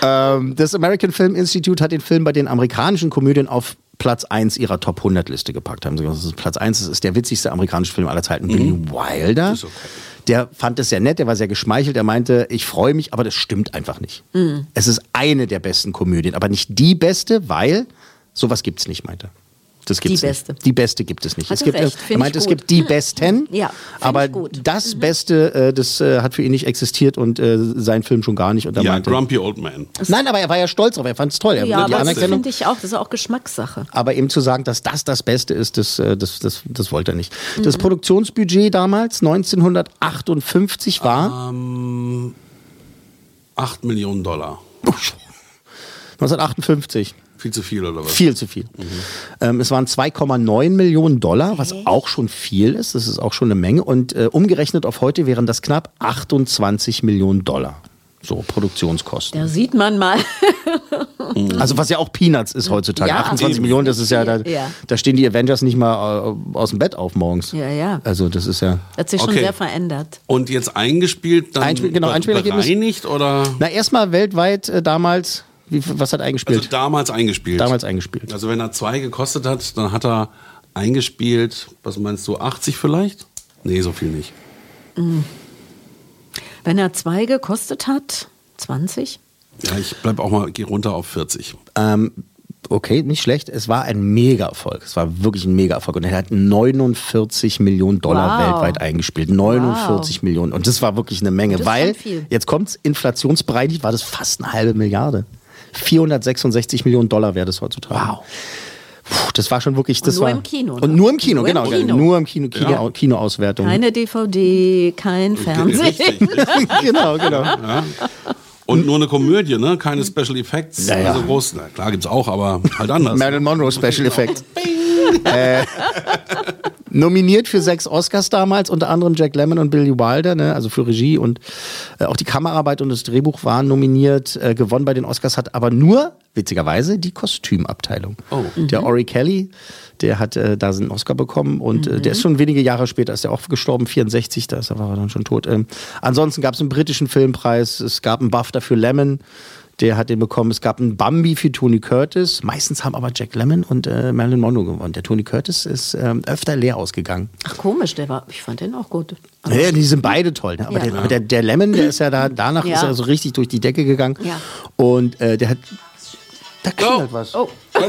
B: Ähm, das American Film Institute hat den Film bei den amerikanischen Komödien auf Platz 1 ihrer Top 100 Liste gepackt. Haben sie gesagt, das ist Platz 1 das ist der witzigste amerikanische Film aller Zeiten. Billy Wilder. Der fand es sehr nett, der war sehr geschmeichelt. Er meinte, ich freue mich, aber das stimmt einfach nicht. Es ist eine der besten Komödien, aber nicht die beste, weil sowas gibt es nicht, meinte er. Das gibt's
D: Die
B: nicht.
D: beste.
B: Die beste gibt es nicht.
D: Hat
B: es
D: er
B: gibt,
D: recht,
B: er
D: ich
B: es
D: gut.
B: gibt die Besten,
D: Ja,
B: aber
D: ich gut. Mhm.
B: das Beste, äh, das äh, hat für ihn nicht existiert und äh, sein Film schon gar nicht. Und er
C: Ja,
B: meinte,
C: Grumpy Old Man.
B: Nein, aber er war ja stolz drauf, er fand es toll. Er
D: Ja, aber das finde ich auch, das ist auch Geschmackssache.
B: Aber ihm zu sagen, dass das das Beste ist, das, äh, das, das, das wollte er nicht.
D: Mhm.
B: Das Produktionsbudget damals, 1958, war
C: Ähm, 8 Millionen Dollar.
B: 1958.
C: Viel zu viel oder was?
B: Viel zu viel. Ähm, es waren 2,9 Millionen Dollar, was auch schon viel ist. Das ist auch schon eine Menge. Und äh, umgerechnet auf heute wären das knapp 28 Millionen Dollar. So, Produktionskosten.
D: Da sieht man mal.
B: Also was ja auch Peanuts ist heutzutage.
D: Ja,
B: 28
D: eben.
B: Millionen, das ist ja, da,
D: Ja.
B: da stehen die Avengers nicht mal äh, aus dem Bett auf morgens.
D: Ja, ja.
B: Also das ist ja...
D: Hat sich schon
C: Okay.
D: sehr verändert.
C: Und jetzt eingespielt, dann
B: Einspiel- genau,
C: bereinigt oder
B: Na, erstmal weltweit äh, damals, wie, was hat eingespielt?
C: also damals eingespielt?
B: damals eingespielt.
C: Also wenn er zwei gekostet hat, dann hat er eingespielt, was meinst du, 80 vielleicht? Nee, so viel nicht.
D: Wenn er zwei gekostet hat, 20?
C: Ja, ich bleib auch mal, geh runter auf 40.
B: Ähm, okay, nicht schlecht. Es war ein Mega-Erfolg. Es war wirklich ein Mega-Erfolg. Und er hat 49 Millionen Dollar
D: Wow.
B: weltweit eingespielt. 49 Millionen. Und das war wirklich eine Menge. Weil, jetzt kommt's, inflationsbereinigt war das fast eine halbe Milliarde. 466 Millionen Dollar wäre das heutzutage. Wow. Puh, das war schon wirklich, das
D: nur
B: war.
D: im Kino, ne?
B: Und nur im Kino,
D: Nur im
B: genau.
D: Kino.
B: Nur im Kino, Kino,
C: Ja.
B: Kinoauswertung.
D: Keine DVD, kein Fernsehen.
C: Richtig, richtig.
B: genau, genau.
C: Und nur eine Komödie, ne? Keine Special Effects.
B: Ja, ja.
C: Also groß, na, klar gibt's auch, aber halt anders.
B: Marilyn Monroe Special Effect. äh, nominiert für sechs Oscars damals, unter anderem Jack Lemmon und Billy Wilder, ne, also für Regie und äh, auch die Kameraarbeit und das Drehbuch waren nominiert. Äh, gewonnen bei den Oscars hat aber nur, witzigerweise, die Kostümabteilung.
C: Oh.
B: Der Ori Kelly, der hat äh, da einen Oscar bekommen und äh, der ist schon wenige Jahre später, ist er auch gestorben, 64, da ist er, war er dann schon tot. Ähm, ansonsten gab es einen britischen Filmpreis, es gab einen BAFTA für Lemon. Der hat den bekommen. Es gab einen Bambi für Tony Curtis. Meistens haben aber Jack Lemmon und äh, Marilyn Monroe gewonnen. Der Tony Curtis ist ähm, öfter leer ausgegangen.
D: Ach komisch, der war, ich fand den auch gut.
B: Ja, die sind beide toll. Ne? Aber,
D: Ja.
B: der, aber der, der Lemon, der ist ja da, danach
D: Ja.
B: ist er so richtig durch die Decke gegangen.
D: Ja.
B: Und äh, der hat. Da klingelt was.
D: Oh.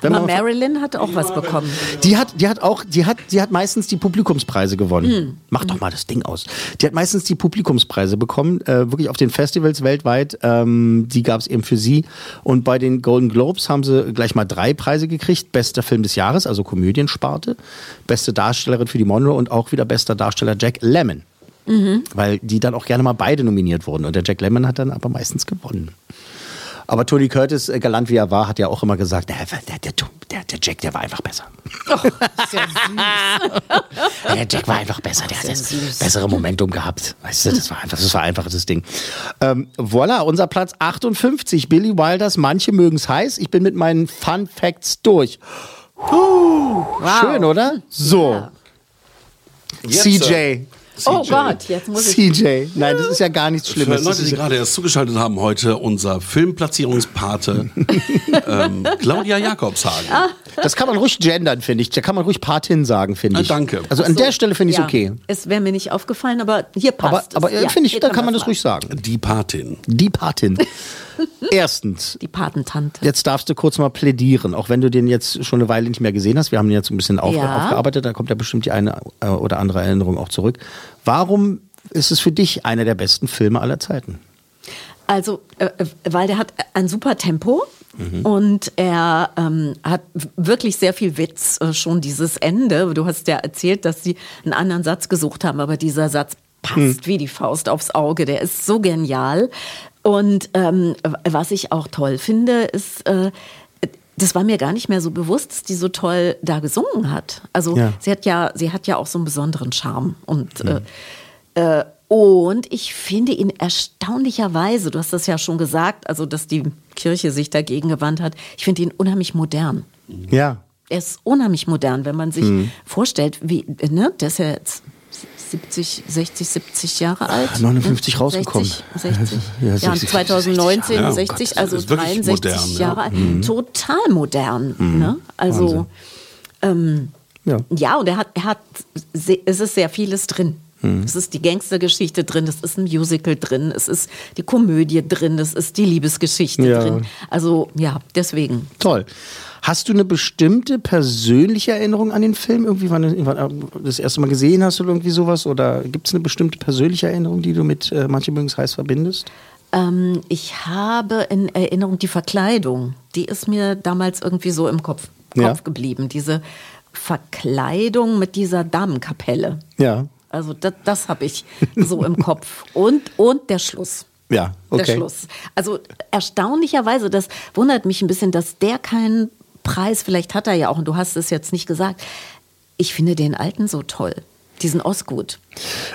B: Wenn
D: Aber
B: man-
D: Marilyn hat auch was bekommen.
B: Die hat, die hat auch, die hat, die hat meistens die Publikumspreise gewonnen.
D: Hm.
B: Mach doch mal das Ding aus. Die hat meistens die Publikumspreise bekommen, äh, wirklich auf den Festivals weltweit. Ähm, die gab es eben für sie. Und bei den Golden Globes haben sie gleich mal drei Preise gekriegt: Bester Film des Jahres, also Komödiensparte, beste Darstellerin für die Monroe und auch wieder bester Darsteller Jack Lemmon. Weil die dann auch gerne mal beide nominiert wurden. Und der Jack Lemmon hat dann aber meistens gewonnen. Aber Tony Curtis, äh, galant wie er war, hat ja auch immer gesagt, der, der, der, der, Jack, der war einfach besser. der Jack war einfach besser, der hat das bessere Momentum gehabt. Weißt du, das war einfach, das war einfach das Ding. Ähm, voilà, unser Platz 58, Billy Wilders, manche mögen es heiß. Ich bin mit meinen Fun Facts durch. Puh, Schön, oder? So.
C: Jetzt,
B: CJ.
C: Äh,
D: Oh
C: CJ.
D: Gott, jetzt muss ich.
B: CJ. Nein, das ist ja gar nichts
C: Für
B: Schlimmes. Das
C: Leute, die
B: ist,
C: gerade erst zugeschaltet haben, heute unser Filmplatzierungspate ähm, Claudia Jakobshagen.
B: das kann man ruhig gendern, finde ich. Da kann man ruhig Patin sagen, finde
C: Ah,
B: ich.
C: danke.
B: Also an der Stelle finde ich es
D: Ja,
B: okay.
D: Es wäre mir nicht aufgefallen, aber hier
B: Aber,
D: passt
B: aber
D: es.
B: äh,
D: Ja,
B: finde ich, da kann man das ruhig sagen.
C: Die Patin.
B: Die Patin. Erstens,
D: Die Patentante.
B: jetzt darfst du kurz mal plädieren, auch wenn du den jetzt schon eine Weile nicht mehr gesehen hast. Wir haben ihn jetzt ein bisschen auf,
D: Ja.
B: aufgearbeitet, da kommt ja bestimmt die eine äh, oder andere Erinnerung auch zurück. Warum ist es für dich einer der besten Filme aller Zeiten?
D: Also, äh, äh, weil der hat ein super Tempo und er ähm, hat wirklich sehr viel Witz, äh, schon dieses Ende. Du hast ja erzählt, dass sie einen anderen Satz gesucht haben, aber dieser Satz passt wie die Faust aufs Auge. Der ist so genial. Und ähm, was ich auch toll finde, ist, äh, das war mir gar nicht mehr so bewusst, dass die so toll da gesungen hat. Also
B: Ja.
D: sie hat ja, sie hat ja auch so einen besonderen Charme und äh, äh, und ich finde ihn erstaunlicherweise, du hast das ja schon gesagt, also dass die Kirche sich dagegen gewandt hat, ich finde ihn unheimlich modern.
B: Ja.
D: Er ist unheimlich modern, wenn man sich
B: Mhm.
D: vorstellt, wie, ne, der ist ja jetzt 70, 60, 70 Jahre alt.
B: 59
D: ne?
B: rausgekommen.
D: 60, 60.
B: Ja,
D: Ja,
B: 60,
D: und 2019
C: Ja, oh
D: 60,
C: Gott,
D: also
C: ist wirklich
D: 63
C: modern, ja.
D: Jahre alt.
B: Mhm.
D: Total modern. Ne? Also, ähm,
B: Ja.
D: ja, und er hat, er hat, es ist sehr vieles drin.
B: Mhm.
D: Es ist die Gangstergeschichte drin, es ist ein Musical drin, es ist die Komödie drin, es ist die Liebesgeschichte
B: Ja.
D: drin. Also ja, deswegen.
B: Toll. Hast du eine bestimmte persönliche Erinnerung an den Film? Irgendwie, wann du ihn das erste Mal gesehen hast oder irgendwie sowas? Oder gibt es eine bestimmte persönliche Erinnerung, die du mit äh, Manche mögen es heiß verbindest?
D: Ähm, ich habe in Erinnerung die Verkleidung. Die ist mir damals irgendwie so im Kopf, Kopf
B: Ja.
D: geblieben. Diese Verkleidung mit dieser Damenkapelle.
B: Ja.
D: Also das, das habe ich so im Kopf. Und, und der Schluss.
B: Ja, okay.
D: Der Schluss. Also erstaunlicherweise, das wundert mich ein bisschen, dass der keinen Preis, vielleicht hat er ja auch, und du hast es jetzt nicht gesagt. Ich finde den alten so toll. Diesen Osgood.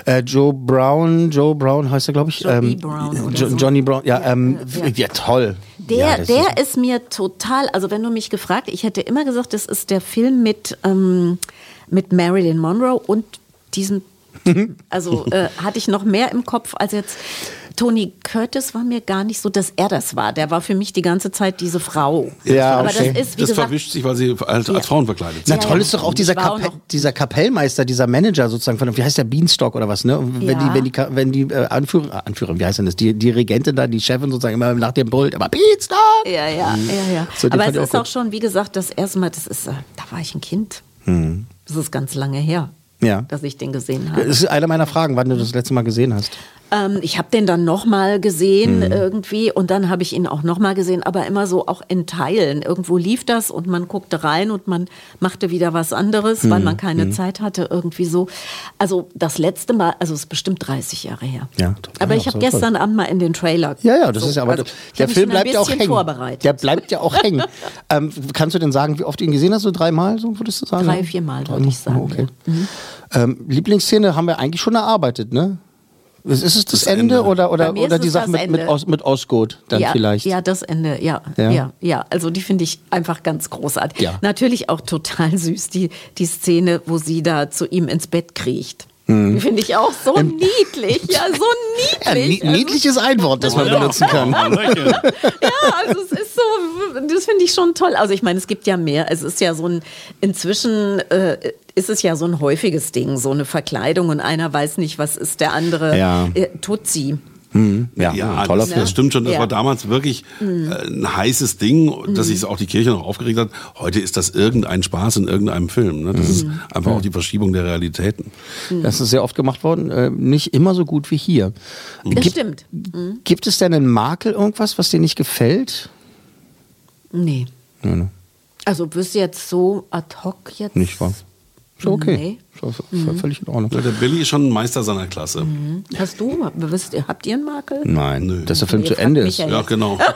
B: Äh, Joe Brown, Joe Brown heißt er, glaube ich.
D: Joey Brown oder
B: Jo
D: so.
B: Johnny Brown, ja, ähm,
D: ja.
B: ja. toll.
D: Der,
B: ja,
D: der ist, mir total, also wenn du mich gefragt, ich hätte immer gesagt, das ist der Film mit, ähm, mit Marilyn Monroe und diesen, also äh, hatte ich noch mehr im Kopf als jetzt. Tony Curtis war mir gar nicht so, dass er das war. Der war für mich die ganze Zeit diese Frau.
B: Ja,
D: Aber
B: okay.
D: das ist, wie
C: Das
D: gesagt,
C: verwischt sich, weil sie als,
D: Ja.
C: als Frauen verkleidet
B: Na
C: sind.
D: Ja,
B: toll ist doch auch dieser,
D: auch
B: Kapell, dieser Kapellmeister, dieser Manager sozusagen von, wie heißt der Beanstalk oder was, ne? Wenn
D: Ja.
B: die, wenn die, wenn die äh, Anführer, äh, Anführerin, wie heißt denn das, die Dirigentin da, die Chefin sozusagen immer nach dem Pult, aber Beanstalk!
D: Ja, ja, ja, ja.
B: So,
D: Aber es
B: ich
D: ist
B: auch
D: auch
B: gut.
D: schon, wie gesagt, das erste Mal, das ist, äh, da war ich ein Kind. Das ist ganz lange her,
B: Ja.
D: dass ich den gesehen habe.
B: Das ist eine meiner Fragen, wann du das letzte Mal gesehen hast.
D: Ähm, ich habe den dann nochmal gesehen
B: Mhm.
D: irgendwie und dann habe ich ihn auch nochmal gesehen, aber immer so auch in Teilen. Irgendwo lief das und man guckte rein und man machte wieder was anderes, weil
B: Mhm.
D: man keine Zeit hatte, irgendwie so. Also das letzte Mal, also es ist bestimmt 30 Jahre her.
B: Ja,
D: aber ich habe gestern Abend mal in den Trailer.
B: Ja, ja, das
D: so,
B: ist ja, aber
D: also,
B: der Film bleibt ja auch hängen.
D: Vorbereitet.
B: Der bleibt ja auch hängen. Ähm, kannst du denn sagen, wie oft du ihn gesehen hast? So dreimal, so würdest du sagen?
D: Drei, viermal, würde ich sagen,
B: Okay. Ähm, Lieblingsszene haben wir eigentlich schon erarbeitet, ne? Ist es das,
C: Das
B: Ende,
C: Ende.
B: oder, oder, oder die Sache mit, mit. Os, mit Osgood dann
D: ja,
B: vielleicht?
D: Ja, das Ende, ja,
B: Ja.
D: ja, ja. Also die finde ich einfach ganz großartig.
B: Ja.
D: Natürlich auch total süß, die, die Szene, wo sie da zu ihm ins Bett kriecht. Die finde ich auch so niedlich, ja, so
B: Ja,
D: niedlich.
B: nie- niedliches Einwort, das man benutzen kann.
D: ja, also es ist so, das finde ich schon toll. Also ich meine, es gibt ja mehr. Es ist ja so ein, inzwischen äh, ist es ja so ein häufiges Ding, so eine Verkleidung und einer weiß nicht, was ist der andere.
B: Ja.
D: Äh, Tutsi.
B: Ja,
C: Ja,
B: toller
C: das,
B: Film.
C: das stimmt schon. Das
D: Ja.
C: war damals wirklich äh, ein heißes Ding, dass sich auch die Kirche noch aufgeregt hat. Heute ist das irgendein Spaß in irgendeinem Film. Ne? Das ist einfach auch die Verschiebung der Realitäten.
B: Das ist sehr oft gemacht worden. Äh, nicht immer so gut wie hier.
D: Das
B: Gibt,
D: stimmt.
B: gibt es denn einen Makel, irgendwas, was dir nicht gefällt?
D: Nee.
B: Nee, ne?
D: Also bist du jetzt so ad hoc jetzt?
B: Nicht wahr? Schon okay.
D: Nee.
B: Völlig in Ordnung.
C: Ja, der Billy ist schon ein Meister seiner Klasse.
D: Hast du, wisst ihr, habt ihr einen Makel?
B: Nein, dass der Film zu Ende ist.
D: ja
C: Ja, genau.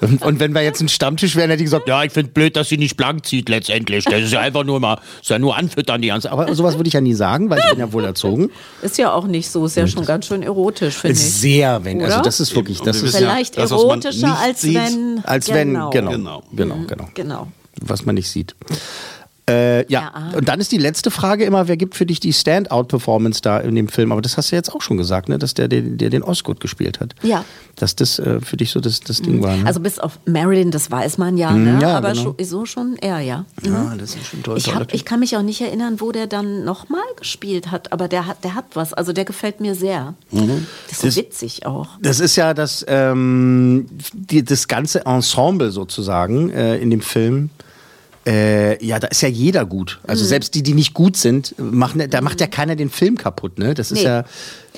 B: Und, und wenn wir jetzt ein Stammtisch wären, hätte ich gesagt, ja, ich finde blöd, dass sie nicht blank zieht letztendlich. Das ist ja einfach nur mal, ist ja nur anfüttern die ganze. Aber sowas würde ich ja nie sagen, weil ich bin ja wohl erzogen.
D: Ist ja auch nicht so, ist ja schon ganz schön erotisch, finde ich.
B: Sehr, wenn, also das ist wirklich, das
C: wir
B: ist
C: ja,
D: Vielleicht
C: das, man
D: erotischer, als
C: sieht,
D: wenn.
B: als
D: genau.
B: wenn, genau,
C: Genau.
B: genau, genau,
D: Genau.
B: was man nicht sieht. Äh, ja.
D: Ja.
B: und dann ist die letzte Frage immer, wer gibt für dich die Standout-Performance da in dem Film? Aber das hast du jetzt auch schon gesagt, ne? dass der, der, der den Osgood gespielt hat.
D: Ja.
B: Dass das äh, für dich so das, das Ding war. Ne?
D: Also bis auf Marilyn, das weiß man ja,
B: Mhm,
D: ne?
B: ja,
D: aber
B: genau.
D: schon, so schon er, ja.
B: ja, das ist schon toll.
D: Ich, hab, ich kann mich auch nicht erinnern, wo der dann nochmal gespielt hat, aber der hat, der hat was. Also der gefällt mir sehr. Das ist so
B: Mhm. Das-
D: witzig auch.
B: Das ist ja das, ähm, die, das ganze Ensemble sozusagen äh, in dem Film. Äh, ja, da ist ja jeder gut.
D: Mhm.
B: Also selbst die, die nicht gut sind, machen, da macht ja keiner den Film kaputt. Ne? Das ist
D: Nee.
B: ja,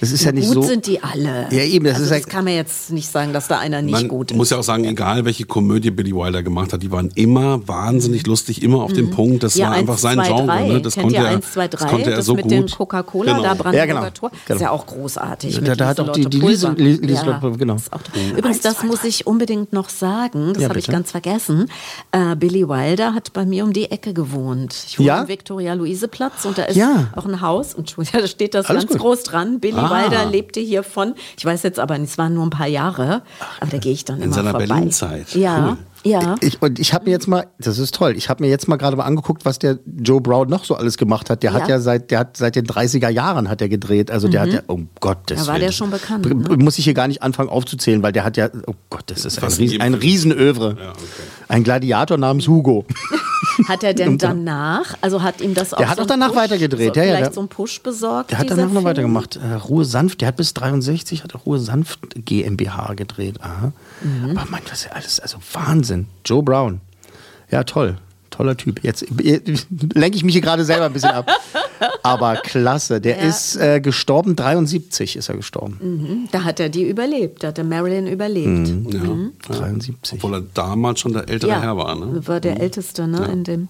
B: das ist ja nicht
D: gut
B: so.
D: sind die alle.
B: Ja, eben, das
D: also
B: ist
D: das
B: ja-
D: kann man jetzt nicht sagen, dass da einer nicht
C: Man
D: gut ist.
C: muss ja auch sagen, egal welche Komödie Billy Wilder gemacht hat, die waren immer wahnsinnig lustig, immer auf dem Punkt. Das
D: Mhm. ja,
C: war einfach
D: 1,
C: sein
D: 2,
C: Genre.
D: 3.
C: Ne? Das
D: Kennt
C: konnte
D: ihr
C: er,
D: 1, 2, 3?
C: das konnte er
D: das
C: so
D: mit
C: gut.
D: dem Coca-Cola,
C: Genau.
D: da Brandenburger
B: Ja, genau.
D: Tor.
B: Genau.
D: Ist ja auch großartig.
B: Ja,
D: mit
B: da hat auch die- die Liese-
D: Pulver.
B: Lie- Lieselotte,
D: ja,
B: genau.
D: toll. Übrigens, das muss ich unbedingt noch sagen, das habe ich ganz vergessen. Äh, Billy Wilder hat bei mir um die Ecke gewohnt. Ich wohne
B: Ja?
D: am Viktoria-Luise-Platz und da ist
B: Ja.
D: auch ein Haus. Entschuldigung, da steht das
B: Alles
D: ganz
B: gut.
D: groß dran. Billy
C: Ah.
D: Wilder lebte hier von, ich weiß jetzt aber nicht, es waren nur ein paar Jahre, aber da gehe ich dann
C: In
D: immer
C: seiner
D: vorbei.
C: Berlin-Zeit.
D: Ja,
C: Cool.
D: Ja.
B: Ich, und ich habe mir jetzt mal, das ist toll, ich habe mir jetzt mal gerade mal angeguckt, was der Joe Brown noch so alles gemacht hat. Der hat
D: Ja.
B: ja seit, der hat seit den 30er Jahren hat er gedreht. Also der hat ja, oh Gott, das
D: Mhm. Da war der schon bekannt, ne?
B: Muss ich hier gar nicht anfangen aufzuzählen, weil der hat ja, oh Gott, das ist ein,
C: Fast in
B: Ries, ein. Riesenövre.
C: Ja, okay.
B: Ein Gladiator namens Hugo.
D: Hat er denn danach, also hat ihm das auch
B: Der hat
D: so
B: auch danach
D: Push,
B: weitergedreht,
D: so,
B: ja, ja,
D: vielleicht
B: der-
D: so einen Push besorgt.
B: Der hat danach noch
D: Film?
B: weitergemacht. Äh, Ruhe sanft, der hat bis 63 hat Ruhe sanft GmbH gedreht. Aha.
D: Mhm.
B: Aber mein, was ist alles, also Wahnsinn. Joe Brown. Ja, toll. Toller Typ. Jetzt lenke ich mich hier gerade selber ein bisschen ab. Aber klasse. Der
D: Ja.
B: ist äh, gestorben, 73 ist er gestorben.
D: Mhm, Da hat er die überlebt, da hat er Marilyn überlebt.
C: Ja.
D: Mhm.
B: 73.
C: Obwohl er damals schon der ältere Herr war. Ne?
D: war der Älteste, ne, in dem.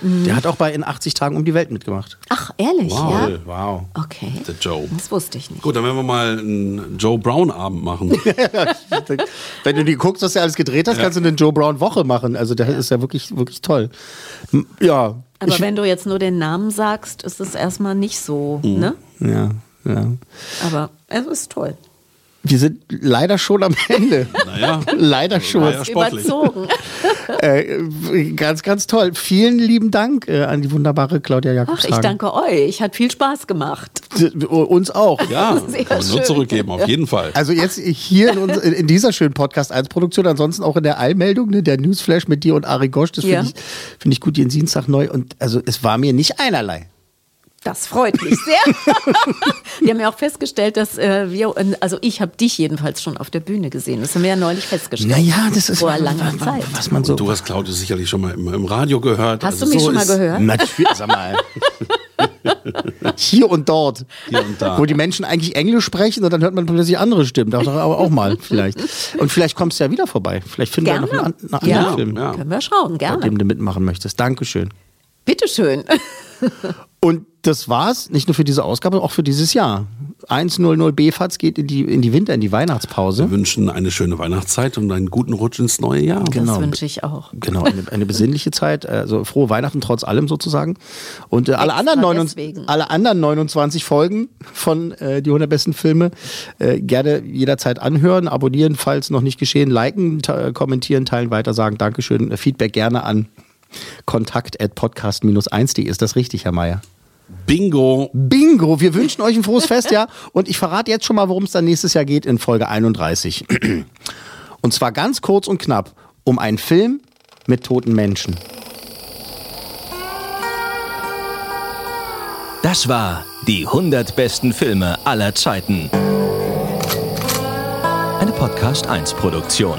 B: Der hat auch bei In 80 Tagen um die Welt mitgemacht.
D: Ach, ehrlich,
C: Wow.
D: ja?
B: Wow.
D: Okay.
C: Der Joe.
D: Das wusste ich nicht.
C: Gut, dann werden wir mal einen Joe Brown-Abend machen.
B: Wenn du die guckst, was er alles gedreht hat, kannst du eine Joe Brown Woche machen. Also der ist ja wirklich, wirklich toll. Ja.
D: Aber
B: ich,
D: wenn du jetzt nur den Namen sagst, ist es erstmal nicht so, ne?
B: ja, ja.
D: Aber es ist toll.
B: Wir sind leider schon am Ende.
C: Naja.
B: leider schon.
C: Ja sportlich.
D: Überzogen.
B: Äh, ganz, ganz toll. Vielen lieben Dank äh, an die wunderbare Claudia
D: Ach,
B: Jakobshagen.
D: ich danke euch. Hat viel Spaß gemacht.
B: D- Uns auch.
C: Ja,
D: Sehr
C: kann nur zurückgeben, auf jeden Fall.
B: Also jetzt hier in, uns, in dieser schönen Podcast 1 Produktion, ansonsten auch in der Eilmeldung, ne, der Newsflash mit dir und Ari Gosch, das
D: Ja.
B: finde ich, find ich gut, jeden Dienstag neu. Und also es war mir nicht einerlei.
D: Das freut mich sehr. wir haben ja auch festgestellt, dass äh, wir, also ich habe dich jedenfalls schon auf der Bühne gesehen. Das haben wir ja neulich festgestellt.
B: Naja, das ist
D: vor langer Zeit.
B: was man so.
C: Du hast Claudio sicherlich schon mal im, im Radio gehört.
D: Hast
C: Also
D: du mich
C: so
D: schon mal gehört?
B: Natürlich, sag mal. Hier und dort.
C: Hier und da.
B: Wo die Menschen eigentlich Englisch sprechen und dann hört man plötzlich andere Stimmen. Das aber auch mal vielleicht. Und vielleicht kommst du ja wieder vorbei. Vielleicht finden wir
D: Gerne.
B: noch einen, einen
D: Ja.
B: anderen Film,
C: Ja.
D: Können wir schauen,
B: bei
D: gerne.
B: dem du mitmachen möchtest. Dankeschön.
D: Bitteschön.
B: Und das war's, nicht nur für diese Ausgabe, auch für dieses Jahr. 100 BFATS geht in die, in die Winter, in die Weihnachtspause.
C: Wir wünschen eine schöne Weihnachtszeit und einen guten Rutsch ins neue Jahr.
B: Genau.
D: Das wünsche ich auch.
B: Genau, eine, eine besinnliche Zeit, also frohe Weihnachten trotz allem sozusagen. Und äh, alle, anderen 29,
D: deswegen.
B: alle anderen 29 Folgen von äh, die 100 besten Filme äh, gerne jederzeit anhören, abonnieren, falls noch nicht geschehen, liken, kommentieren, teilen, weiter sagen. Dankeschön. Feedback gerne an kontakt at podcast-1.de. Ist das richtig, Herr Mayer?
C: Bingo.
B: Bingo, wir wünschen euch ein frohes Festjahr und ich verrate jetzt schon mal, worum es dann nächstes Jahr geht in Folge 31. Und zwar ganz kurz und knapp um einen Film mit toten Menschen.
A: Das war die 100 besten Filme aller Zeiten. Eine Podcast 1 Produktion.